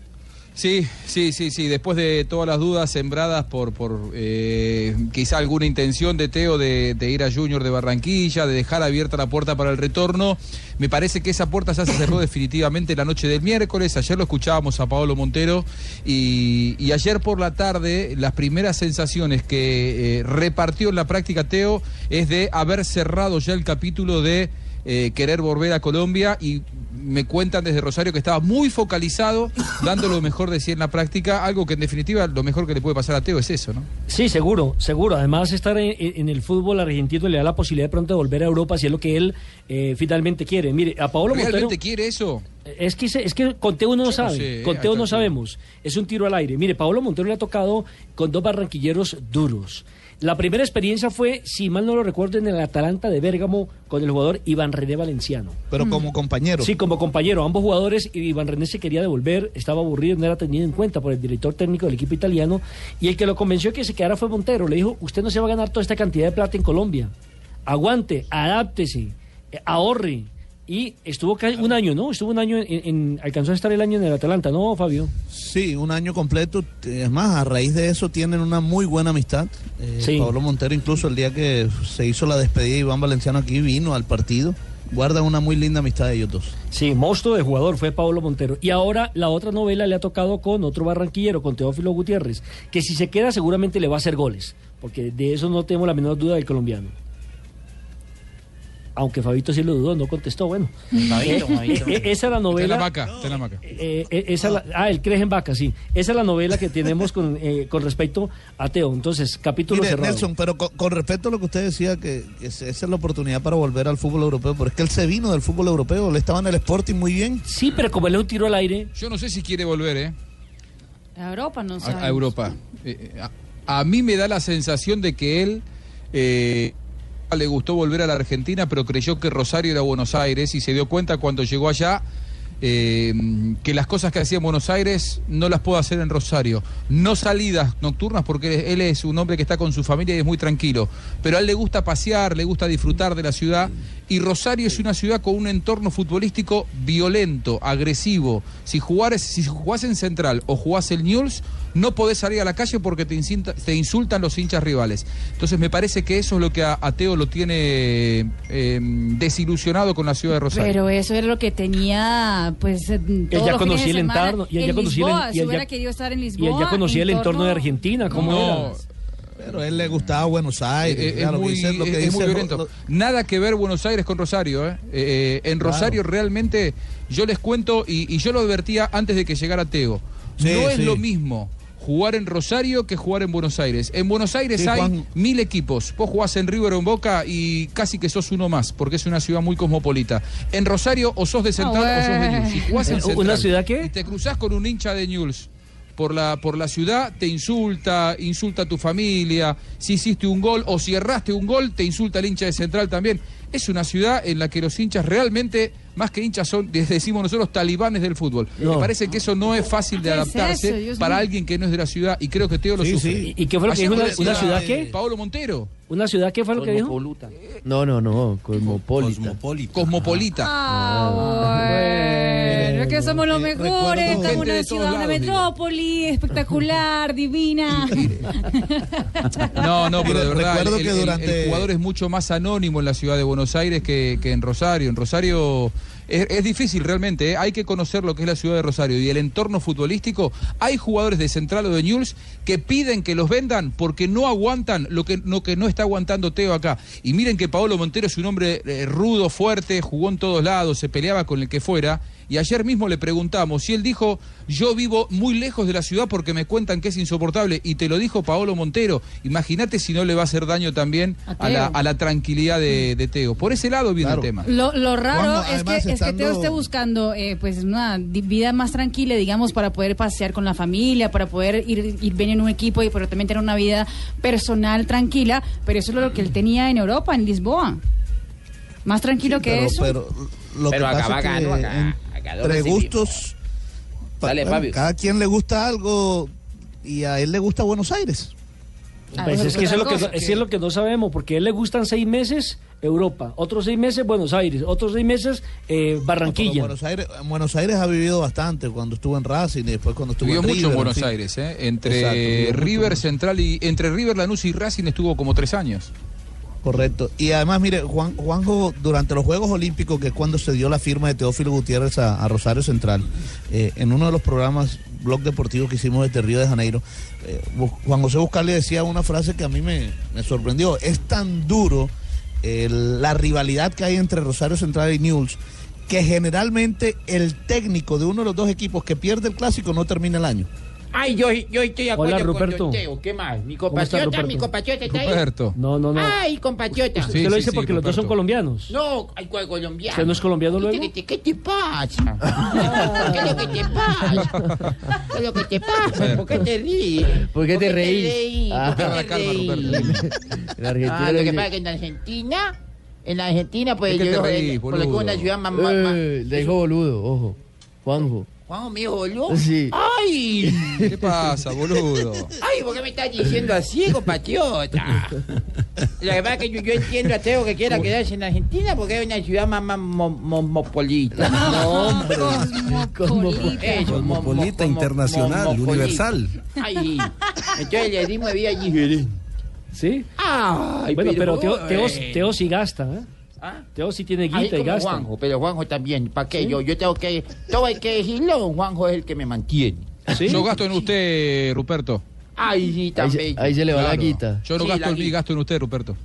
Sí, sí, sí, sí. Después de todas las dudas sembradas por, por eh, quizá alguna intención de Teo de, ir a Junior de Barranquilla, de dejar abierta la puerta para el retorno, me parece que esa puerta ya se cerró definitivamente la noche del miércoles. Ayer lo escuchábamos a Paolo Montero y, y ayer por la tarde las primeras sensaciones que eh, repartió en la práctica Teo es de haber cerrado ya el capítulo de eh, querer volver a Colombia y me cuentan desde Rosario que estaba muy focalizado, dando lo mejor de sí en la práctica, algo que en definitiva lo mejor que le puede pasar a Teo es eso, ¿no? Sí, seguro, seguro. Además, estar en, en el fútbol argentino le da la posibilidad de pronto de volver a Europa si es lo que él eh, finalmente quiere. Mire, a Paolo Montero... ¿Realmente quiere eso? Es que, se- es que con Teo no no sabe, sé, con a Teo no sabemos. Es un tiro al aire. Mire, Pablo Montero le ha tocado con dos barranquilleros duros. La primera experiencia fue, si mal no lo recuerdo, en el Atalanta de Bérgamo con el jugador Iván René Valenciano. Pero como compañero. Sí, como compañero, ambos jugadores, y Iván René se quería devolver, estaba aburrido, no era tenido en cuenta por el director técnico del equipo italiano, y el que lo convenció que se quedara fue Montero. Le dijo, usted no se va a ganar toda esta cantidad de plata en Colombia. Aguante, adáptese, eh, ahorre. Y estuvo casi un año, ¿no? Estuvo un año, en, en- alcanzó a estar el año en el Atalanta, ¿no, Fabio? Sí, un año completo. Es más, a raíz de eso tienen una muy buena amistad. Eh, Sí. Pablo Montero, incluso el día que se hizo la despedida de Iván Valenciano aquí, vino al partido. Guardan una muy linda amistad de ellos dos. Sí, monstruo de jugador fue Pablo Montero. Y ahora la otra novela le ha tocado con otro barranquillero, con Teófilo Gutiérrez, que si se queda seguramente le va a hacer goles, porque de eso no tenemos la menor duda del colombiano. Aunque Fabito sí lo dudó, no contestó, bueno. Fabito, Eh, Fabito. eh, esa es la novela. la vaca, la vaca. Eh, eh, esa es la- ah, el crees en vaca, sí. Esa es la novela que tenemos con, eh, con respecto a Teo. Entonces, capítulo Mire, cerrado. Nelson, pero con, con respecto a lo que usted decía, que, esa es la oportunidad para volver al fútbol europeo, pero es que él se vino del fútbol europeo, le estaba en el Sporting muy bien. Sí, pero como él es un tiro al aire. Yo no sé si quiere volver, ¿eh? A Europa no a, sabemos. a Europa. Eh, eh, a, a mí me da la sensación de que él eh, le gustó volver a la Argentina, pero creyó que Rosario era Buenos Aires y se dio cuenta cuando llegó allá eh, que las cosas que hacía en Buenos Aires no las puedo hacer en Rosario. No salidas nocturnas porque él es un hombre que está con su familia y es muy tranquilo. Pero a él le gusta pasear, le gusta disfrutar de la ciudad. Y Rosario es una ciudad con un entorno futbolístico violento, agresivo. Si, jugares, si jugás en Central o jugás el Newell's, no podés salir a la calle porque te, insinta- te insultan los hinchas rivales. Entonces me parece que eso es lo que a, a Teo lo tiene eh, desilusionado con la ciudad de Rosario. Pero eso era lo que tenía, pues, todos ya conocía el entorno, y él ya en conocía el- y hubiera querido estar en Y Lisboa. él ya conocía el entorno de Argentina, ¿cómo No, era? Pero a él le gustaba Buenos Aires. Eh, eh, claro, es, muy, dice lo que es- es dice muy Ro- violento. lo- Nada que ver Buenos Aires con Rosario. ¿eh? Eh, eh, en Rosario realmente, yo les cuento, y, y yo lo advertía antes de que llegara Teo, Sí, no es sí. lo mismo jugar en Rosario que jugar en Buenos Aires. En Buenos Aires Sí, hay Juan. mil equipos. Vos jugás en River o en Boca y casi que sos uno más, porque es una ciudad muy cosmopolita. En Rosario o sos de Central o sos de Newell's. Si jugás en ¿Una Central ciudad qué? Y te cruzás con un hincha de Newell's por la, por la ciudad, te insulta, insulta a tu familia, si hiciste un gol o si erraste un gol, te insulta el hincha de Central también. Es una ciudad en la que los hinchas realmente, más que hinchas, son, decimos nosotros, talibanes del fútbol. No. Me parece que eso no es fácil de ¿Qué es adaptarse para mío. alguien que no es de la ciudad y creo que Teo lo Sí, sufre. sí. ¿Y qué fue lo que dijo? ¿Una, ciudad qué? Paolo Montero, ¿Una ciudad qué fue lo que dijo? No, no, no, cosmopolita. Cosmopolita. cosmopolita. Ah, bueno, que somos los mejores, recuerdo- estamos en una ciudad, una metrópoli espectacular, divina. No, no, pero de verdad, recuerdo el, que el- durante- el jugador es mucho más anónimo en la ciudad de Buenos Aires que, que en Rosario. En Rosario es, es difícil realmente, ¿eh? hay que conocer lo que es la ciudad de Rosario y el entorno futbolístico. Hay jugadores de Central o de Newell's que piden que los vendan porque no aguantan lo que no, que no está aguantando Teo acá. Y miren que Paolo Montero es un hombre eh, rudo, fuerte, jugó en todos lados, se peleaba con el que fuera. Y ayer mismo le preguntamos y él dijo, yo vivo muy lejos de la ciudad porque me cuentan que es insoportable. Y te lo dijo Paolo Montero. Imagínate si no le va a hacer daño también A a, la, a la tranquilidad de, de Teo. Por ese lado viene Claro. el tema. Lo, lo raro es, que, es que Teo esté buscando eh, pues una vida más tranquila, digamos, para poder pasear con la familia, para poder ir, ir bien en un equipo y pero también tener una vida personal tranquila, pero eso es lo que él tenía en Europa, en Lisboa. Más tranquilo que pero, eso. pero lo Pero que acá pasa es acá- acá entre doble gustos, pa- Dale, bueno, Fabio. cada quien le gusta algo y a él le gusta Buenos Aires. Ah, Pues bueno, es que eso es, lo que, no- es lo que no sabemos, porque a él le gustan seis meses Europa, otros seis meses Buenos Aires, otros seis meses eh, Barranquilla. Buenos Aires, en Buenos Aires ha vivido bastante cuando estuvo en Racing y después cuando estuvo Vivió en mucho River, en Buenos fin. Aires, ¿eh? entre Exacto, vivió mucho River. Central y entre River Lanús y Racing estuvo como tres años. Correcto. Y además, mire, Juan, Juanjo, durante los Juegos Olímpicos, que es cuando se dio la firma de Teófilo Gutiérrez a, Rosario Central, eh, en uno de los programas, blog deportivo que hicimos desde Río de Janeiro, eh, Juan José Buscali decía una frase que a mí me, sorprendió. Es tan duro la rivalidad que hay entre Rosario Central y Newell's que generalmente el técnico de uno de los dos equipos que pierde el clásico no termina el año. Ay, yo, yo estoy de acuerdo Hola, con Ruperto. Teo. ¿Qué más? Mi ¿Cómo está, compatriota, mi compatriota está ahí. Ruperto. No, no, no. Ay, compatriota. Usted lo dice porque los dos son colombianos. No, ay, ¿cuál colombiano? ¿Usted no es colombiano luego? ¿Qué te, qué te pasa? ¿Qué es lo que te pasa? ¿Qué es lo que te pasa? ¿Por qué te ríes? ¿Por qué te reís? Ah. ¿Por qué te reís? En Argentina Ah, lo que pasa es que en Argentina, en Argentina, pues ¿De qué yo te reís, eh, por lo que es una ciudad más- Eh, le dijo boludo, ojo. Juanjo. Juanjo, me dijo boludo. Sí. ¡Ay! ¿Qué pasa, boludo? Ay, ¿por qué me estás diciendo así, compatriota? La verdad es que yo, yo entiendo a Teo que quiera quedarse en Argentina porque es una ciudad más, más mo- mo- mopolita. No, hombre. Cosmopolita. Eso, mo- mo- Cosmopolita, mo- internacional, universal. Ay, entonces le dimos vida allí. ¿Sí? Ay, bueno, pero Teo, Teo, bueno. Teo sí gasta, ¿eh? ¿Ah? Teo sí tiene Ahí guita y gasta. Juanjo, pero Juanjo también. ¿Para qué? ¿Sí? Yo, yo tengo que. Todo hay que decirlo. Juanjo es el que me mantiene. Yo gasto en usted, Ruperto. Ay, sí, Ahí también. se, ahí se le va la Claro. guita. Yo no Sí, gasto la en mí, gasto en usted, Ruperto.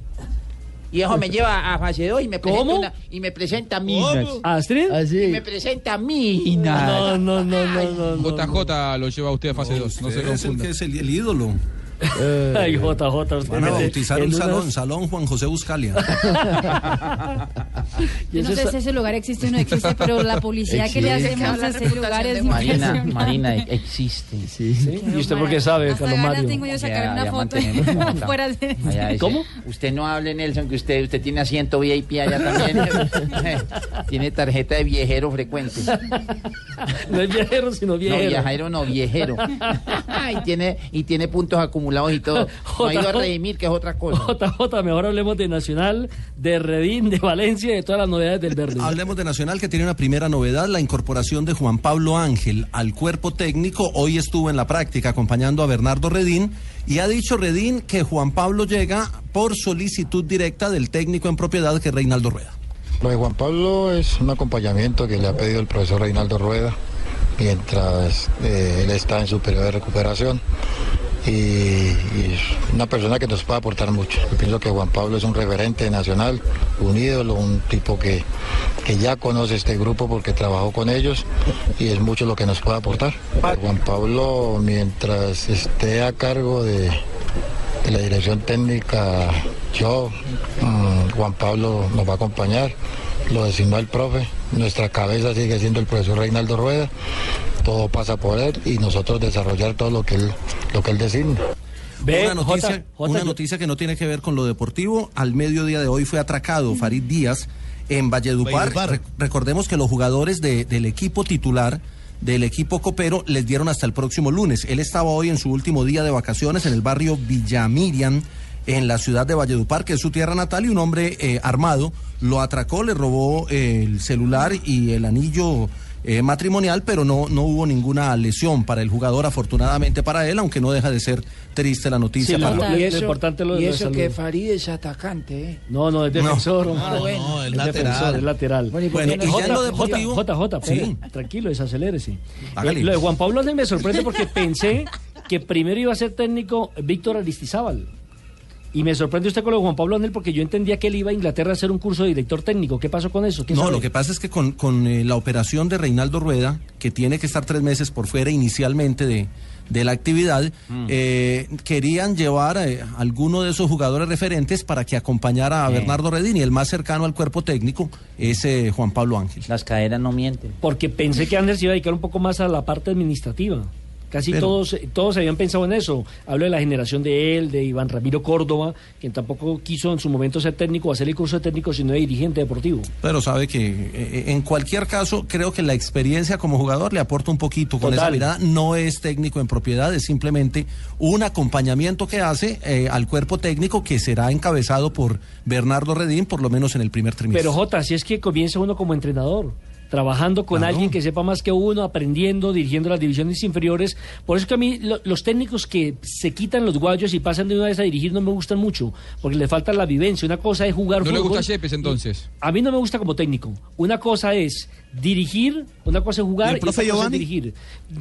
Y eso me lleva a fase 2 y me presenta ¿Cómo? una- y me presenta minas. ¿Astrid? Y Así. me presenta minas. No, no, no, no, no. no. JJ lo lleva a usted a fase 2, no se es el confunda. que es el, el ídolo. Eh, Ay, JJ, usted Van a bautizar un unas- salón, Salón Juan José Buscalia. Yo no sé si ese lugar existe o no existe, pero la publicidad que le hacemos a ese lugar es Marina. Marina existe. Sí. ¿Sí? ¿Y usted por qué sabe, tengo yo sacar una foto fuera de... Allá ¿Cómo? Usted no hable, Nelson, que usted, usted tiene asiento VIP allá también. tiene tarjeta de viajero frecuente. No es viajero, sino No, viajero. no, viajero. y, tiene, y tiene puntos acumulados y todo. No ha ido a redimir, que es otra cosa. JJ, mejor hablemos de Nacional, de Redín, de Valencia y de todas las novedades del verde. Hablemos de Nacional que tiene una primera novedad, la incorporación de Juan Pablo Ángel al cuerpo técnico. Hoy estuvo en la práctica acompañando a Bernardo Redín y ha dicho Redín que Juan Pablo llega por solicitud directa del técnico en propiedad que es Reinaldo Rueda. Lo de Juan Pablo es un acompañamiento que le ha pedido el profesor Reinaldo Rueda mientras eh, él está en su periodo de recuperación y, es una persona que nos puede aportar mucho. Yo pienso que Juan Pablo es un referente nacional, un ídolo, un tipo que, que ya conoce este grupo porque trabajó con ellos y es mucho lo que nos puede aportar. Juan Pablo, mientras esté a cargo de, de la dirección técnica, yo, mm, Juan Pablo nos va a acompañar, lo designó el profe, nuestra cabeza sigue siendo el profesor Reinaldo Rueda, todo pasa por él y nosotros desarrollar todo lo que él, lo que él designa. Ve, una noticia, J- J- una noticia que no tiene que ver con lo deportivo. Al mediodía de hoy fue atracado Farid Díaz en Valledupar. Valledupar. Re- recordemos que los jugadores de- del equipo titular del equipo copero les dieron hasta el próximo lunes. Él estaba hoy en su último día de vacaciones en el barrio Villamirian, en la ciudad de Valledupar, que es su tierra natal, y un hombre eh, armado lo atracó, le robó eh, el celular y el anillo eh, matrimonial, pero no, no hubo ninguna lesión para el jugador, afortunadamente para él, aunque no deja de ser triste la noticia. Sí, lo- para- lo- lo importante lo- y lo de eso que Farid es atacante, ¿eh? No, no, es defensor. No. Ah, bueno. No, el Es defensor, lateral. es lateral. Bueno, ¿y Bueno, no- y ya lo J, deportivo- J, J, Sí. tranquilo, desacelérese. Hágale. Eh, lo de Juan Pablo me sorprende porque pensé que primero iba a ser técnico Víctor Aristizábal. Y me sorprende usted con lo de Juan Pablo Ángel porque yo entendía que él iba a Inglaterra a hacer un curso de director técnico. ¿Qué pasó con eso? ¿Qué No, sabe? lo que pasa es que con, con, eh, la operación de Reinaldo Rueda, que tiene que estar tres meses por fuera inicialmente de, de la actividad, Mm. eh, querían llevar a alguno de esos jugadores referentes para que acompañara a Eh. Bernardo Redín y el más cercano al cuerpo técnico es eh, Juan Pablo Ángel. Las caderas no mienten. Porque pensé que Anders se iba a dedicar un poco más a la parte administrativa. Casi Pero- todos, todos habían pensado en eso. Hablo de la generación de él, de Iván Ramiro Córdoba, quien tampoco quiso en su momento ser técnico o hacer el curso de técnico, sino de dirigente deportivo. Pero sabe que eh, en cualquier caso creo que la experiencia como jugador le aporta un poquito con Total. esa mirada. No es técnico en propiedad, es simplemente un acompañamiento que hace eh, al cuerpo técnico que será encabezado por Bernardo Redín, por lo menos en el primer trimestre. Pero Jota, si es que comienza uno como entrenador, trabajando con Claro. alguien que sepa más que uno, aprendiendo, dirigiendo las divisiones inferiores. Por eso que a mí lo- los técnicos que se quitan los guayos y pasan de una vez a dirigir no me gustan mucho, porque les falta la vivencia. Una cosa es jugar ¿No le fútbol. gusta Yepes entonces? A mí no me gusta como técnico. Una cosa es dirigir, una cosa es ¿Y jugar el y, profe otra cosa es Giovanni? dirigir.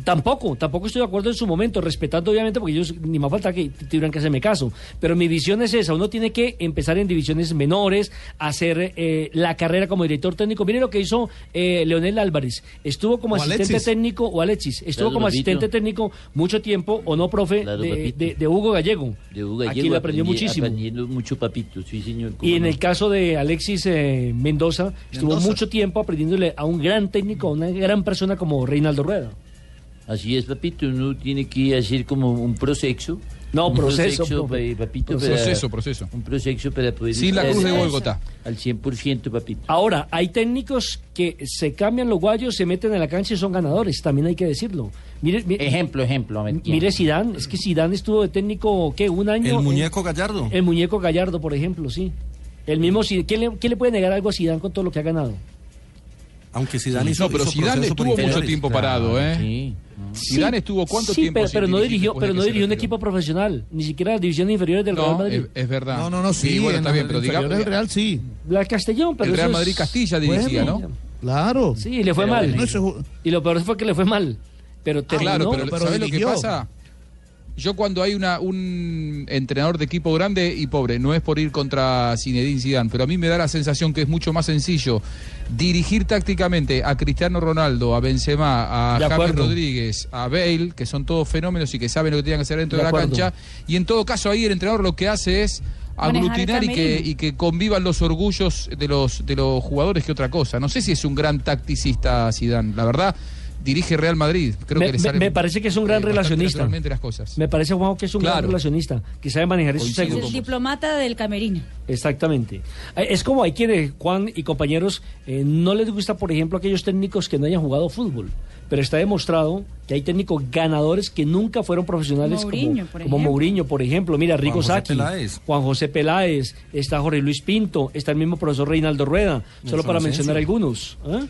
Tampoco, tampoco estoy de acuerdo en su momento, respetando obviamente porque ellos ni más falta que tuvieran que hacerme caso. Pero mi visión es esa, uno tiene que empezar en divisiones menores, hacer eh, la carrera como director técnico. Mire lo que hizo eh, eh, Leonel Álvarez estuvo como O asistente Alexis. técnico, o Alexis, estuvo como asistente técnico mucho tiempo, o no, profe, de, de- de Hugo Gallego. De Hugo Aquí Gallego le aprendió aprendí- muchísimo. Aprendiendo mucho papito, sí señor. Y en no. el caso de Alexis eh, Mendoza, estuvo Mendoza. mucho tiempo aprendiéndole a un gran técnico, a una gran persona como Reinaldo Rueda. Así es, papito, uno tiene que hacer como un proceso. No, un proceso, profe. papito, Proceso, para- proceso, proceso. Un proceso para poder... Sin la cruz de al- Bogotá. Al 100%, papito. Ahora, hay técnicos que se cambian los guayos, se meten en la cancha y son ganadores, también hay que decirlo. Mire, mire- Ejemplo, ejemplo. Mire Zidane, es que Zidane estuvo de técnico, ¿qué? Un año. El muñeco Gallardo. El muñeco Gallardo, por ejemplo, sí. El mismo Zidane. ¿Quién le, quién le puede negar algo a Zidane con todo lo que ha ganado? Aunque Zidane Sí, hizo no, pero hizo Zidane estuvo mucho tiempo parado, ¿eh? Zidane estuvo cuánto sí, tiempo pero, pero no dirigió, pero no dirigió un equipo profesional, ni siquiera las divisiones inferiores del Real Madrid. es, es verdad. No, no, no, sí, bueno, en está bien, pero digamos... del Real sí. La Castellón, pero El Real Madrid Castilla dirigía, Bueno, ¿no? Claro. Sí, y le fue Pero mal. eso- Y lo peor fue que le fue mal. Pero terminó. Claro, pero, ¿sabes lo que pasa? Yo cuando hay una, un entrenador de equipo grande y pobre, no es por ir contra Zinedine Zidane, pero a mí me da la sensación que es mucho más sencillo dirigir tácticamente a Cristiano Ronaldo, a Benzema, a James. Rodríguez, a Bale, que son todos fenómenos y que saben lo que tienen que hacer dentro De de, la cancha. Y en todo caso ahí el entrenador lo que hace es aglutinar y que, y que convivan los orgullos de los, de los jugadores que otra cosa. No sé si es un gran tacticista Zidane, la verdad. Dirige Real Madrid, creo me, que le me- sale me parece que es un gran eh, relacionista. naturalmente las cosas. Me parece, Juanjo, que es un gran relacionista, que sabe manejar esos egos. El diplomata del camerino. Exactamente. Eh, Es como hay quienes, Juan y compañeros, eh, no les gusta, por ejemplo, aquellos técnicos que no hayan jugado fútbol. Pero está demostrado que hay técnicos ganadores que nunca fueron profesionales Mourinho, como, por como ejemplo. Mourinho, por ejemplo. Mira, Rico José Saki, Peláez. Juan José Peláez, está Jorge Luis Pinto, está el mismo profesor Reinaldo Rueda, solo para mencionar algunos. ¿Ah?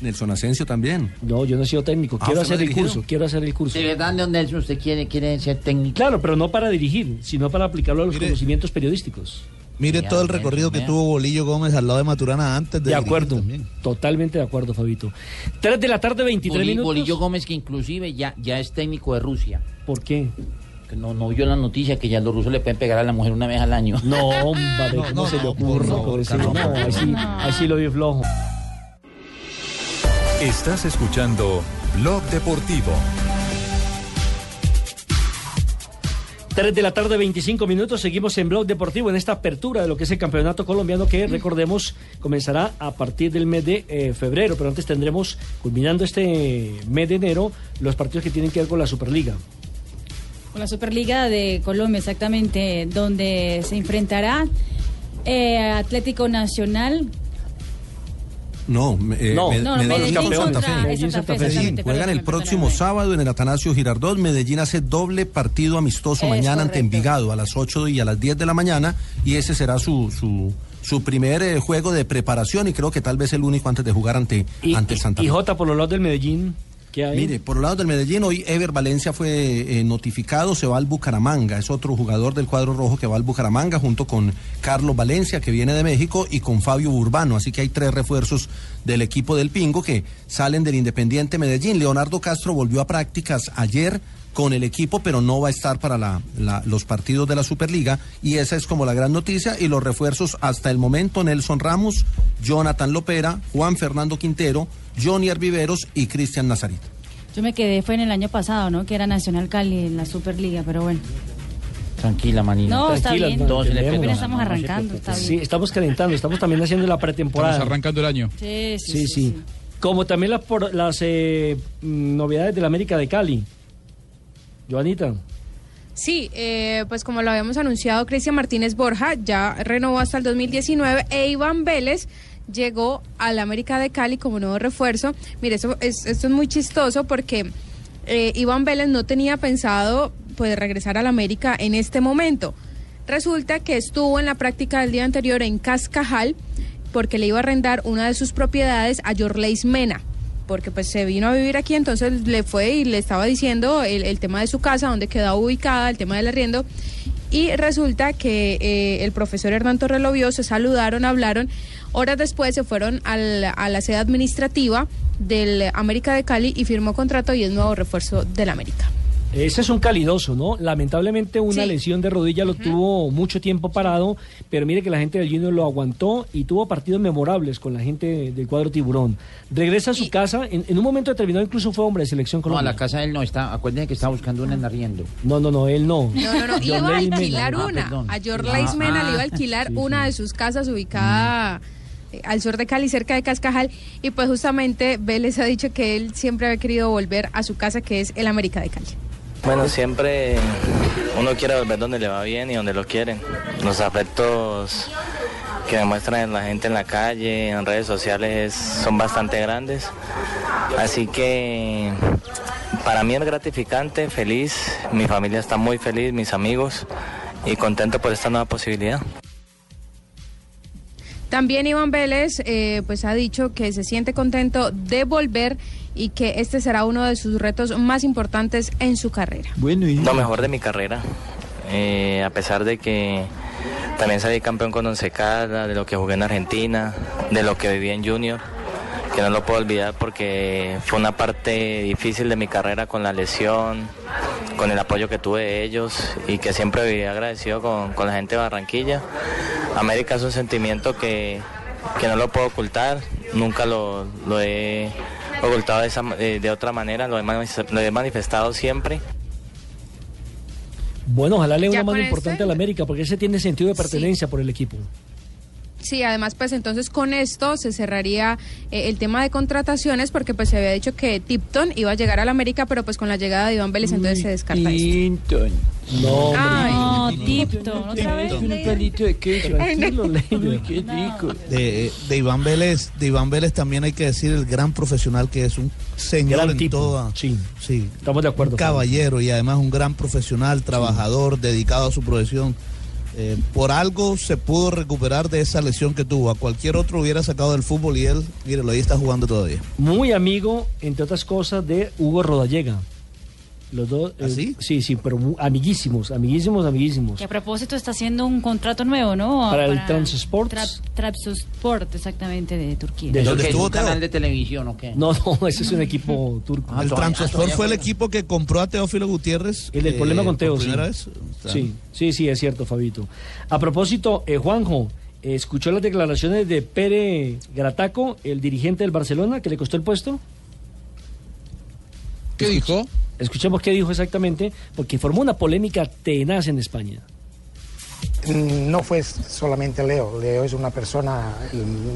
Nelson Asensio también. No, yo no he sido técnico, Ah, quiero ¿usted hacer el curso, quiero hacer el curso. ¿De verdad, don Nelson, usted quiere, quiere ser técnico? Claro, pero no para dirigir, sino para aplicarlo a los Mire. conocimientos periodísticos. Mire Ya, todo el bien, recorrido que bien. tuvo Bolillo Gómez al lado de Maturana antes de De acuerdo, también. totalmente de acuerdo, Fabito. 3 de la tarde, 23 Boli- minutos. Bolillo Gómez, que inclusive ya, ya es técnico de Rusia. ¿Por qué? Que no, no vio la noticia que ya los rusos le pueden pegar a la mujer una vez al año. No, hombre, No, ¿cómo no, se le no, ocurre? no, por ahí sí, ahí sí lo vi flojo. Estás escuchando Blog Deportivo. 3 de la tarde, 25 minutos. Seguimos en Blog Deportivo en esta apertura de lo que es el campeonato colombiano que, recordemos, comenzará a partir del mes de eh, febrero. Pero antes tendremos, culminando este mes de enero, los partidos que tienen que ver con la Superliga. Con la Superliga de Colombia, exactamente, donde se enfrentará eh, Atlético Nacional. No, me- eh, No, Me- no, Medellín Medellín Santa Fe. Medellín, Santa Fe, Medellín. Juegan el próximo sábado en el Atanasio Girardot. Medellín hace doble partido amistoso Es mañana ante. Envigado a las 8 y a las 10 de la mañana. Y ese será su, su, su primer eh, juego de preparación y creo que tal vez el único antes de jugar ante, Y, ante el Santa y Fe. J por los lados del Medellín, Mire, por el lado del Medellín, hoy Ever Valencia fue eh, notificado, se va al Bucaramanga. Es otro jugador del cuadro rojo que va al Bucaramanga junto con Carlos Valencia, que viene de México, y con Fabio Urbano. Así que hay tres refuerzos del equipo del Pingo que salen del Independiente Medellín. Leonardo Castro volvió a prácticas ayer con el equipo, pero no va a estar para la- la- los partidos de la Superliga. Y esa es como la gran noticia. Y los refuerzos hasta el momento, Nelson Ramos, Jonathan Lopera, Juan Fernando Quintero, Johnny Viveros y Cristian Nazarit. Yo me quedé, fue en el año pasado, ¿no? Que era Nacional Cali en la Superliga, pero bueno. Tranquila, manina. No, está Tranquila, bien. Todos entendemos. Apenas estamos arrancando, está Sí, bien. estamos calentando, estamos también haciendo la pretemporada. Estamos arrancando el año. Sí, sí, Sí, sí. Como también las, por- las eh, mm, novedades de la América de Cali. Joanita. Sí, eh, pues como lo habíamos anunciado, Cristian Martínez Borja ya renovó hasta el 2019 e Iván Vélez llegó al América de Cali como nuevo refuerzo. Mire, eso es, esto es muy chistoso porque eh, Iván Vélez no tenía pensado pues regresar al América en este momento. Resulta que estuvo en la práctica del día anterior en Cascajal porque le iba a arrendar una de sus propiedades a Yorleis Mena porque pues se vino a vivir aquí, entonces le fue y le estaba diciendo el, el tema de su casa, dónde quedaba ubicada, el tema del arriendo, y resulta que eh, el profesor Hernán Torres se saludaron, hablaron, horas después se fueron al- a la sede administrativa del América de Cali y firmó contrato y es nuevo refuerzo del América. Ese es un calidoso, ¿no? Lamentablemente una Sí. lesión de rodilla lo tuvo mucho tiempo parado, pero mire que la gente del Junior lo aguantó y tuvo partidos memorables con la gente del cuadro tiburón. Regresa a su casa, en, en un momento determinado incluso fue hombre de selección No, a colombiana. la casa de él no está. Acuérdense que está buscando una en arriendo. No, no, no, él no. No, no, no, iba a Mena. alquilar Ah, una. A Yorlais Ah, Mena ah. le iba a alquilar Sí, una sí. de sus casas ubicada eh, al sur de Cali, cerca de Cascajal. Y pues justamente Vélez ha dicho que él siempre había querido volver a su casa, que es el América de Cali. Bueno, siempre uno quiere volver donde le va bien y donde lo quieren. Los afectos que demuestran la gente en la calle, en redes sociales, son bastante grandes. Así que para mí es gratificante, feliz, mi familia está muy feliz, mis amigos, y contento por esta nueva posibilidad. También Iván Vélez eh, pues ha dicho que se siente contento de volver y que este será uno de sus retos más importantes en su carrera. Lo mejor de mi carrera, eh, a pesar de que también salí campeón con Once Caldas, de lo que jugué en Argentina, de lo que viví en Junior, que no lo puedo olvidar porque fue una parte difícil de mi carrera con la lesión, con el apoyo que tuve de ellos y que siempre viví agradecido con, con la gente de Barranquilla. América es un sentimiento que, que no lo puedo ocultar, nunca lo, lo he ocultado de, esa de- de otra manera, lo he, lo he manifestado siempre. Bueno, ojalá le Ya una mano importante a la América, porque ese tiene sentido de pertenencia por el equipo. Sí, además pues entonces con esto se cerraría eh, el tema de contrataciones porque pues se había dicho que Tipton iba a llegar al América, pero pues con la llegada de Iván Vélez entonces se descarta esto. No, Ay. No, Tipton, otra vez. Un palito de queso. Leider. Uy, qué rico. De, de Iván Vélez, de Iván Vélez también hay que decir el gran profesional que es un señor Gran en tipo, toda. Sí, sí. Estamos de acuerdo. Un caballero y además un gran profesional, trabajador, dedicado a su profesión. Eh, por algo se pudo recuperar de esa lesión que tuvo. A cualquier otro hubiera sacado del fútbol y él, mírelo, ahí está jugando todavía. Muy amigo, entre otras cosas, de Hugo Rodallega. Los dos. ¿Ah, eh, sí? sí, sí, pero amiguísimos, amiguísimos, amiguísimos. Que a propósito está haciendo un contrato nuevo, ¿no? Para el Transport. Tra- Trabzonspor, exactamente, de Turquía. De- ¿Eso qué es estuvo un canal de televisión o qué? No, no, ese es un equipo turco. Ah, el Transport fue el equipo que compró a Teófilo Gutiérrez. El del eh, problema con Teo, sí. primera vez. Sí, sí, sí, es cierto, Fabito. A propósito, eh, Juanjo, eh, ¿escuchó las declaraciones de Pere Grataco, el dirigente del Barcelona, que le costó el puesto? ¿Qué dijo? Escuchemos qué dijo exactamente, porque formó una polémica tenaz en España. No fue solamente Leo, Leo es una persona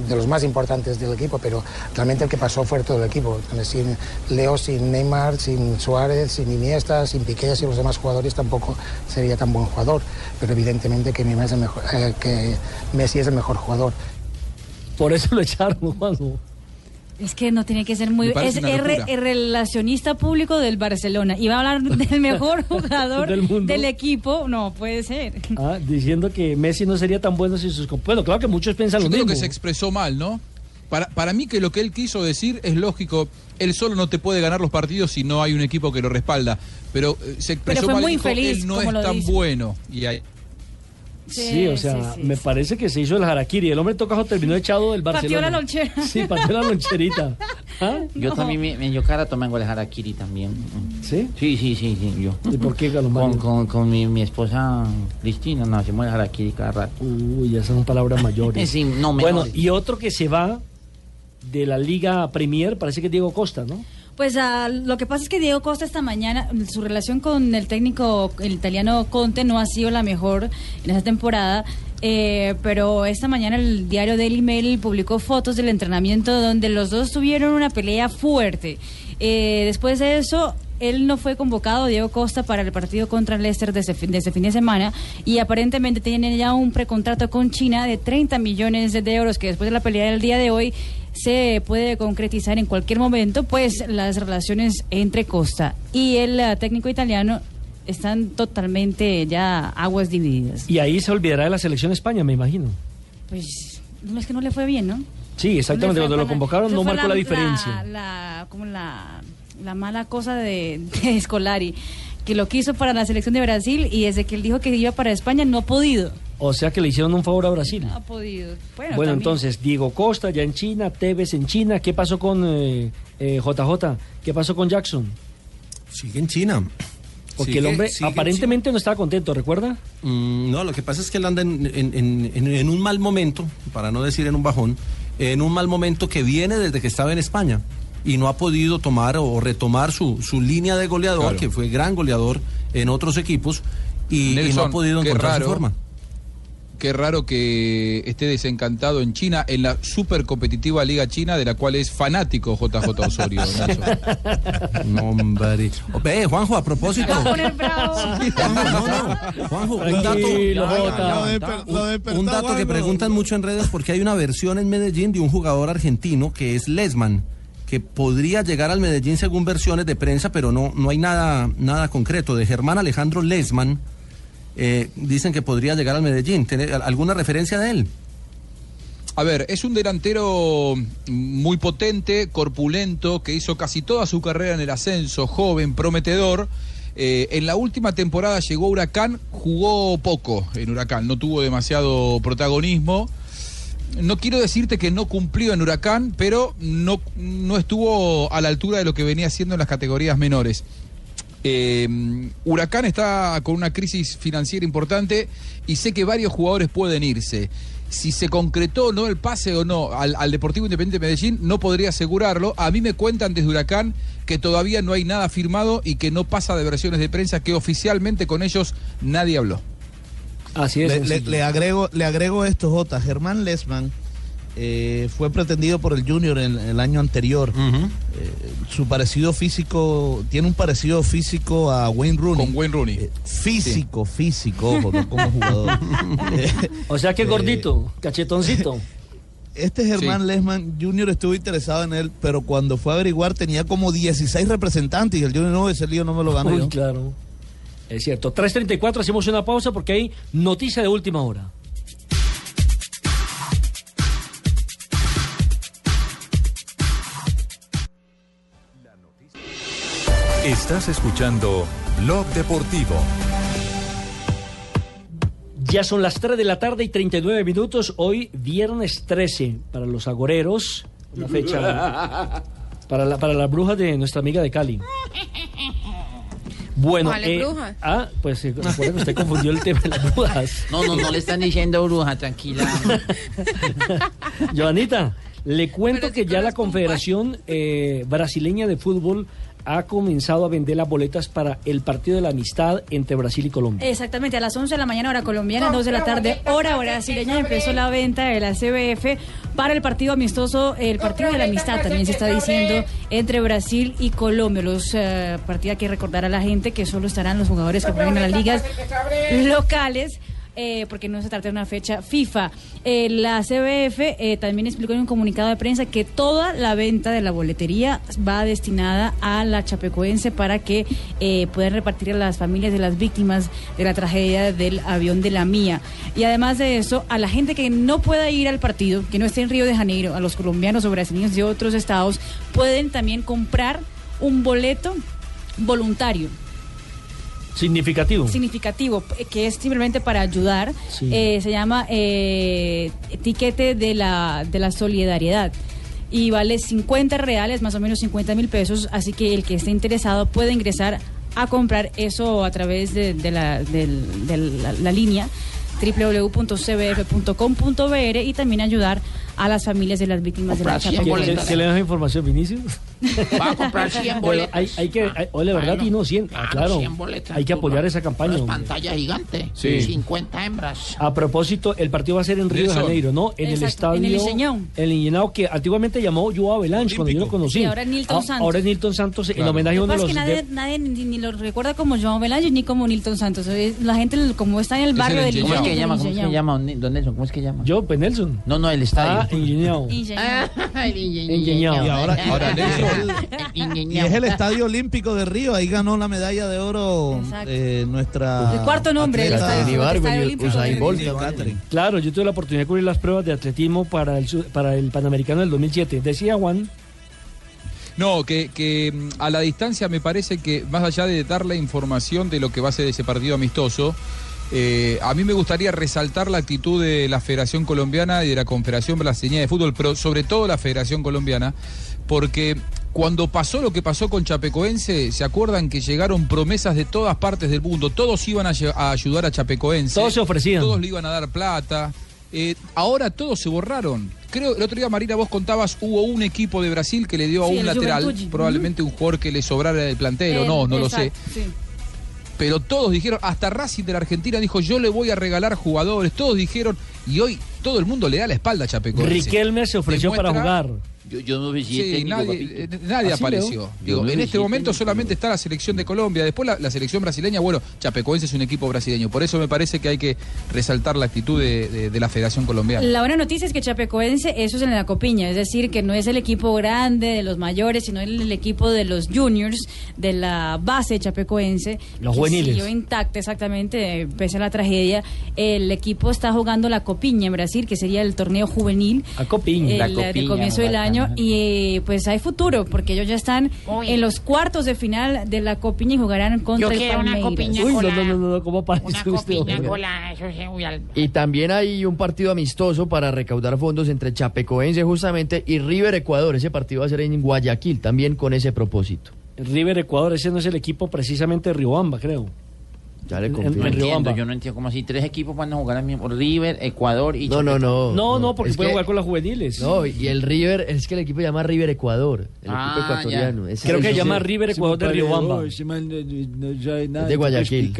de los más importantes del equipo, pero realmente el que pasó fue todo el equipo. Sin Leo, sin Neymar, sin Suárez, sin Iniesta, sin Piqué y los demás jugadores tampoco sería tan buen jugador. Pero evidentemente que, Neymar es el mejor, eh, que Messi es el mejor jugador. Por eso lo echaron, Juanjo. Es que no tiene que ser muy... Es el, relacionista público del Barcelona. Y va a hablar del mejor jugador Del mundo. del equipo. No, puede ser. Ah, diciendo que Messi no sería tan bueno sin sus... comp- Bueno, claro que muchos piensan Yo lo creo mismo. que se expresó mal, ¿no? Para, para mí que lo que él quiso decir es lógico. Él solo no te puede ganar los partidos si no hay un equipo que lo respalda. Pero eh, se expresó fue mal, muy dijo, infeliz, él no como es lo tan dice. bueno. Y ahí, Sí, o sea, sí, me parece que se hizo el harakiri. El hombre tocajo terminó echado del Partió Barcelona. la lonchera. Sí, partió la loncherita. ¿Ah? Yo No. también me, me yo cara tomando el harakiri también. ¿Sí? Sí, sí, sí, sí, yo. ¿Y por qué, Con, Mario? con, con mi, mi esposa Cristina nos hacemos el harakiri cada rato. Uy, esas son palabras mayores. Sí, no, bueno, y otro que se va de la Liga Premier, parece que es Diego Costa, ¿no? Pues ah, lo que pasa es que Diego Costa esta mañana, su relación con el técnico, el italiano Conte, no ha sido la mejor en esta temporada. eh, pero esta mañana el diario Daily Mail publicó fotos del entrenamiento donde los dos tuvieron una pelea fuerte. Eh, después de eso, él no fue convocado, Diego Costa, para el partido contra Leicester de ese, fin- de ese fin de semana y aparentemente tiene ya un precontrato con China de 30 millones de euros que después de la pelea del día de hoy se puede concretizar en cualquier momento, pues las relaciones entre Costa y el eh, técnico italiano están totalmente ya aguas divididas. Y ahí se olvidará de la selección España, me imagino. Pues no es que no le fue bien, ¿no? Sí, exactamente. No Cuando lo convocaron no marcó la, diferencia. La, como la, la mala cosa de, de Scolari, que lo quiso para la selección de Brasil y desde que él dijo que iba para España no ha podido. O sea que le hicieron un favor a Brasil. No ha podido. Bueno, entonces, Diego Costa ya en China, Tevez en China. ¿Qué pasó con eh, eh, JJ? ¿Qué pasó con Jackson? Sigue en China. Porque Sigue- el hombre aparentemente no estaba contento, ¿recuerda? Mm, no, lo que pasa es que él anda en, en- en- en- en un mal momento, para no decir en un bajón, en un mal momento que viene desde que estaba en España y no ha podido tomar o retomar su, su línea de goleador, Claro. que fue gran goleador en otros equipos, y, y no ha podido encontrar raro. su forma. Qué raro que esté desencantado en China, en la super competitiva Liga China, de la cual es fanático JJ Osorio. No, hombre. Ve, Juanjo, a propósito. Juanjo, un dato, un dato que preguntan mucho en redes porque hay una versión en Medellín de un jugador argentino que es Lesman que podría llegar al Medellín según versiones de prensa, pero no, no hay nada, nada concreto. De Germán Alejandro Lesman, eh, dicen que podría llegar al Medellín. ¿Tiene alguna referencia de él? A ver, es un delantero muy potente, corpulento, que hizo casi toda su carrera en el ascenso, joven, prometedor. Eh, en la última temporada llegó Huracán, jugó poco en Huracán, no tuvo demasiado protagonismo. No quiero decirte que no cumplió en Huracán, pero no, no estuvo a la altura de lo que venía haciendo en las categorías menores. Eh, Huracán está con una crisis financiera importante y sé que varios jugadores pueden irse. Si se concretó o no el pase o no al, al Deportivo Independiente de Medellín, no podría asegurarlo. A mí me cuentan desde Huracán que todavía no hay nada firmado y que no pasa de versiones de prensa, que oficialmente con ellos nadie habló. Así es. Le, le- sencillo. le agrego, le agrego esto, J. Germán Lesman eh, fue pretendido por el Junior en el año anterior. Eh, su parecido físico, tiene un parecido físico a Wayne Rooney. Con Wayne Rooney. Eh, físico, físico, ojo, no como jugador. Eh, O sea que eh, gordito, cachetoncito. Este Germán Sí. Lesman Jr. estuvo interesado en él, pero cuando fue a averiguar tenía como 16 representantes y el Junior no, ese lío no me lo gano Uy, yo. claro. Es cierto. 3.34, hacemos una pausa porque hay noticia de última hora. Estás escuchando Blog Deportivo. Ya son las 3 de la tarde y 39 minutos. Hoy, viernes 13, para los agoreros. Una fecha para, la, para las brujas de nuestra amiga de Cali. Bueno, ¿Cuáles eh, brujas? ah, pues eh, recuerda que usted confundió el tema de las brujas. No, no, no le están diciendo bruja, tranquila. Joanita, le cuento que ya la Confederación eh, Brasileña de Fútbol ha comenzado a vender las boletas para el partido de la amistad entre Brasil y Colombia. Exactamente, a las 11 de la mañana hora colombiana, 2 de la tarde hora brasileña, empezó la venta de la CBF para el partido amistoso, el partido de la amistad también se está diciendo entre Brasil y Colombia. Los eh, partidos hay que recordar a la gente que solo estarán los jugadores que juegan en las ligas locales. Eh, porque no se trata de una fecha FIFA. Eh, la CBF eh, también explicó en un comunicado de prensa que toda la venta de la boletería va destinada a la Chapecoense para que puedan repartir a las familias de las víctimas de la tragedia del avión de la mía. Y además de eso, a la gente que no pueda ir al partido, que no esté en Río de Janeiro, a los colombianos o brasileños de otros estados, pueden también comprar un boleto voluntario Significativo. significativo eh, que es simplemente para ayudar Sí. Eh, se llama eh, etiquete de la de la solidaridad y vale 50 reales más o menos 50 mil pesos así que el que esté interesado puede ingresar a comprar eso a través de, de la, de la, la línea www.cbf.com.br y también ayudar a las familias de las víctimas de la ¿Que, Chapecoense. que- que le das información, Vinicius? Va a comprar 100 Pero boletas. hay, hay que, hay- ole, ¿verdad? Bueno, Y no, 100. Ah, claro, claro. 100 boletas, Hay que apoyar esa campaña. Hombre. pantalla gigante. Sí. 50 hembras. A propósito, el partido va a ser en Río de. Janeiro, ¿no? En el Exacto, estadio. en el Iseñão. El Iseñão, que antiguamente llamó Joao Avalanche cuando yo lo conocí. Sí, ahora es Nilton Ah, Santos. Ahora es Nilton Santos en Claro. homenaje a uno de los. es que nadie, nadie de- ni, ni lo recuerda como Joan Velange ni como Nilton Santos. La gente, como está en el barrio del ¿Cómo es que llama? ¿Cómo es que llama, don Nelson? ¿Cómo es que llama? Yo, pues Nelson. No, no, el estadio. Ah, Iseñão. Y ahora, Ahora, y es el Estadio Olímpico de Río, ahí ganó la medalla de oro eh, nuestra... El cuarto nombre del atleta- estadio-. Claro, yo tuve la oportunidad de cubrir las pruebas de atletismo para el, para el Panamericano del 2007. Decía Juan. No, que, que mm, a la distancia me parece que más allá de dar la información de lo que va a ser ese partido amistoso, eh, a mí me gustaría resaltar la actitud de la Federación Colombiana y de la Confederación Brasileña de Fútbol, pero sobre todo la Federación Colombiana, porque Cuando pasó lo que pasó con Chapecoense, ¿se acuerdan que llegaron promesas de todas partes del mundo? Todos iban a, ayudar a Chapecoense. Todos se ofrecían. Todos le iban a dar plata. Eh, ahora todos se borraron. Creo, el otro día, Marina, vos contabas, hubo un equipo de Brasil que le dio a Sí, un lateral, probablemente un jugador que le sobrara del plantel, o Eh, no, no lo sé. sí. Pero todos dijeron, hasta Racing de la Argentina dijo, yo le voy a regalar jugadores. Todos dijeron, y hoy todo el mundo le da la espalda a Chapecoense. Riquelme se ofreció para jugar. Yo, yo no Sí, nadie, eh, nadie apareció. Leo. Digo, no en este momento solamente está la selección de Colombia. Después la, la selección brasileña, bueno, Chapecoense es un equipo brasileño. Por eso me parece que hay que resaltar la actitud de, de- de la Federación Colombiana. La buena noticia es que Chapecoense, eso es en la copiña, es decir, que no es el equipo grande de los mayores, sino el, el equipo de los juniors, de la base chapecoense. Los que juveniles. Siguió intacta, exactamente, pese a la tragedia. El equipo está jugando la copiña en Brasil, que sería el torneo juvenil. A Copiña. el, La de Copiña, comienzo del bacana. Año y pues hay futuro porque ellos ya están en los cuartos de final de la copiña y jugarán contra Yo el quiero una copiña Uy, no, no, no, ¿cómo parece Una usted? copiña hombre? con la... Eso es muy al- Y también hay un partido amistoso para recaudar fondos entre Chapecoense justamente y River Ecuador. Ese partido va a ser en Guayaquil también con ese propósito. River Ecuador, ese no es el equipo precisamente de Riobamba, creo. Ya le No entiendo, yo no entiendo cómo así tres equipos van a jugar al mismo River, Ecuador y No, no, no. No, no, porque Es pueden que- jugar con los juveniles. No, y el River, es que el equipo se llama River Ecuador, el Ah, equipo ecuatoriano. Ese Creo que se llama River Ecuador de Riobamba. De Guayaquil.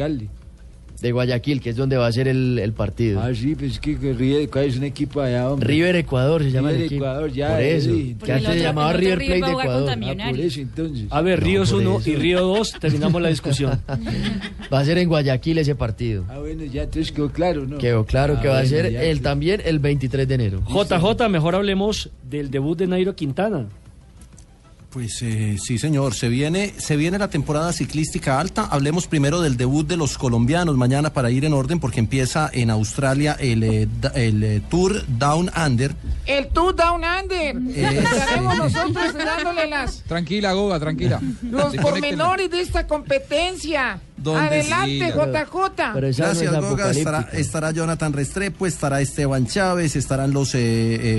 De Guayaquil, que es donde va a ser el, el partido. Ah, sí, pues que, que River Ecuador es un equipo allá, hombre. River Ecuador se llama el River equipo. Ecuador, ya. Por eso, sí. que antes se llamaba River Plate de Ecuador. Ah, por eso, entonces. A ver, No, Ríos por 1 eso. y Río 2, terminamos la discusión. Va a ser en Guayaquil ese partido. Ah, bueno, ya entonces quedó claro, ¿no? Quedó claro Ah, que va a bueno, ser ya, el sí. también el 23 de enero. JJ, mejor hablemos del debut de Nairo Quintana. Pues eh, sí, señor. Se viene, se viene la temporada ciclística alta. Hablemos primero del debut de los colombianos mañana para ir en orden, porque empieza en Australia el, eh, el eh, Tour Down Under. El Tour Down Under. Estaremos nosotros dándole las, Tranquila, Goga, tranquila. los pormenores de esta competencia. Adelante, sí, JJ. Gracias, Goga. Estará, estará Jonathan Restrepo, estará Esteban Chávez, estarán los eh,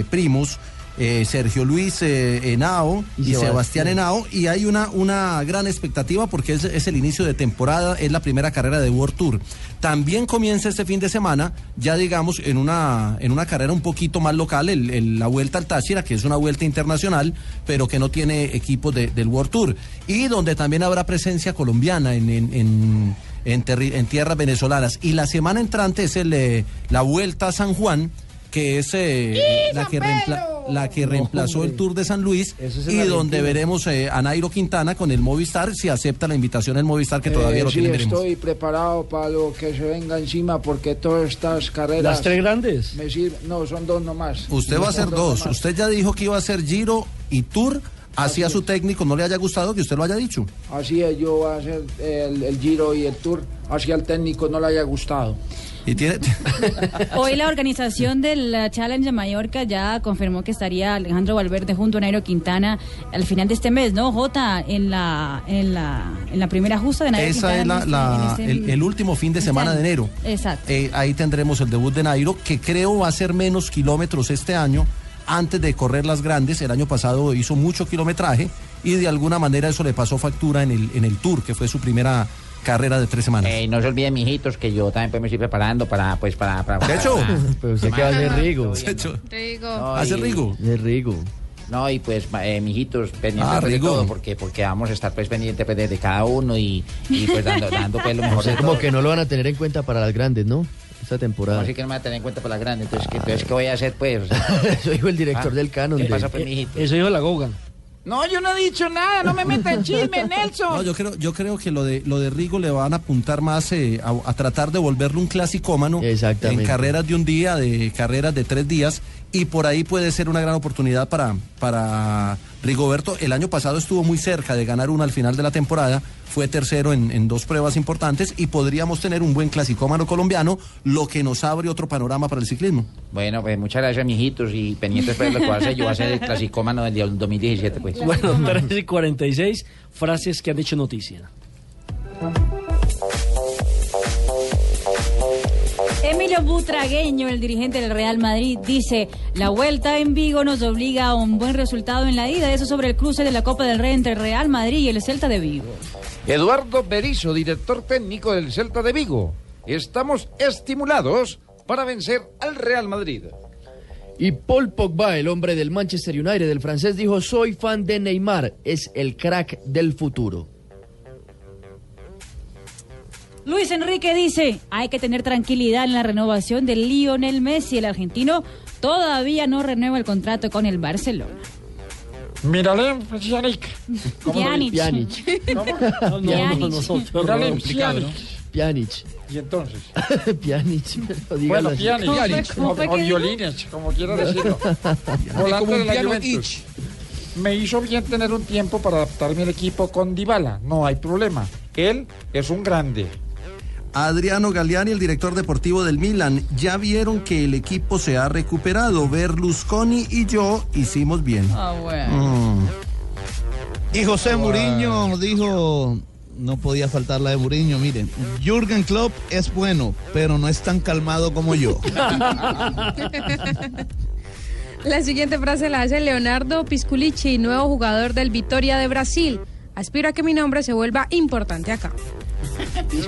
eh, primos. Eh, Sergio Luis eh, Henao Y y, Sebastián. Henao y hay una, una gran expectativa porque es, es el inicio de temporada, es la primera carrera de World Tour. También comienza este fin de semana, ya digamos, en una, en una carrera un poquito más local, el- el- la Vuelta al Táchira, que es una vuelta internacional, pero que no tiene equipos de- del World Tour. Y donde también habrá presencia colombiana en, en- en- en terri- en tierras venezolanas. Y la semana entrante es el, eh, la Vuelta a San Juan, que es eh, la, que la que reemplazó el Tour de San Luis es y Argentina. donde veremos eh, a Nairo Quintana con el Movistar, si acepta la invitación el Movistar, que todavía Eh, lo sí, tiene, veremos. estoy preparado para lo que se venga encima porque todas estas carreras... ¿Las tres grandes? Me sirven, no, son dos nomás. Usted va a hacer dos. Usted ya dijo que iba a hacer Giro y Tour. Así a su técnico no le haya gustado que usted lo haya dicho. Así es, yo voy a hacer el, el Giro y el Tour, así al técnico no le haya gustado. Y tiene... Hoy la organización del Challenge de Mallorca ya confirmó que estaría Alejandro Valverde junto a Nairo Quintana al final de este mes, ¿no? Jota, en la, en la, en la primera justa de Nairo Esa es la, en la- este- en este- el, el último fin de semana de enero. Exacto. Eh, ahí tendremos el debut de Nairo, que creo va a ser menos kilómetros este año, antes de correr las grandes. El año pasado hizo mucho kilometraje y de alguna manera eso le pasó factura en el, en el Tour, que fue su primera carrera de tres semanas. Eh, no se olviden, mijitos, que yo también pues, me estoy preparando para, pues, para... para, Checho. para- Pero usted qué va a hacer Rigo. Rigo. No, ¿Hace y- Rigo? De Rigo. No, y pues, eh, mijitos, pendientes Ah, pues, de Rigo. todo, porque, porque vamos a estar pues pendientes pues, de, de cada uno y, y pues dando, dando pues lo O mejor sea, de como todo. que no lo van a tener en cuenta para las grandes, ¿no? Esta temporada. Así que no me va a tener en cuenta para la grande, entonces, ¿qué, entonces, ¿qué voy a hacer pues? O sea, Eso dijo el director Ah, del Canon. ¿Qué de- pasa pues, mijito? Eso dijo la Goga. No, yo no he dicho nada, no me meta en chisme, Nelson. No, yo creo, yo creo que lo de lo de Rigo le van a apuntar más eh, a, a tratar de volverlo un clasicómano Exactamente. en carreras de un día, de carreras de tres días, y por ahí puede ser una gran oportunidad para, para Rigoberto. El año pasado estuvo muy cerca de ganar una al final de la temporada, fue tercero en, en dos pruebas importantes y podríamos tener un buen clasicómano colombiano, lo que nos abre otro panorama para el ciclismo. Bueno, pues muchas gracias, mijitos, y pendientes pues, de lo que va a hacer. Yo voy a ser el clasicómano del 2017, pues. Bueno, 3 y 46 frases que han hecho noticia. Emilio Butragueño, el dirigente del Real Madrid, dice, la vuelta en Vigo nos obliga a un buen resultado en la ida. Eso sobre el cruce de la Copa del Rey entre el Real Madrid y el Celta de Vigo. Eduardo Berizzo, director técnico del Celta de Vigo. Estamos estimulados para vencer al Real Madrid. Y Paul Pogba, el hombre del Manchester United, el francés, dijo, soy fan de Neymar, es el crack del futuro. Luis Enrique dice, hay que tener tranquilidad en la renovación de Lionel Messi. El argentino todavía no renueva el contrato con el Barcelona. Mírale. Pjanic. Pjanic. ¿Cómo? No. Pjanic. Pjanic. Y entonces. Pjanic, Bueno. Pjanic. O, o violines, como quiera decirlo. Volante como un de la Juventus. Me hizo bien tener un tiempo para adaptarme al equipo con Dybala. No hay problema. Él es un grande. Adriano Galliani, el director deportivo del Milan, ya vieron que el equipo se ha recuperado. Berlusconi y yo hicimos bien. Ah, Mm. Y José Muriño dijo, no podía faltar la de Muriño, miren, Jürgen Klopp es bueno, pero no es tan calmado como yo. La siguiente frase la hace Leonardo Pisculici, nuevo jugador del Vitoria de Brasil. Aspiro a que mi nombre se vuelva importante acá.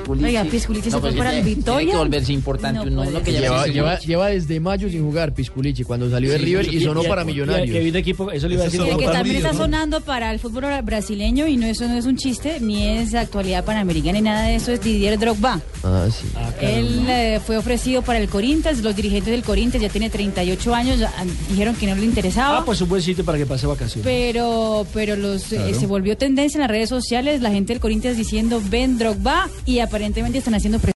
Oiga, Pisculici se fue pues, para el Victoria. Tiene que volverse importante No un nombre puede que ya Lleva, desde mayo sin jugar Pisculici, cuando salió de River y sonó para Millonarios. Que vino equipo, eso le iba a decir. Y el que también está sonando para el fútbol brasileño y no eso no es un chiste ni es actualidad panamericana ni nada de eso es Didier Drogba. Ah, sí. Él eh, fue ofrecido para el Corinthians, los dirigentes del Corinthians ya tiene 38 años, ya, ah, dijeron que no le interesaba. Ah, pues un buen sitio para que pase vacaciones. Pero, pero los eh, se volvió tendencia en las redes sociales, la gente del Corinthians diciendo ven Drogba y aparentemente están haciendo presión.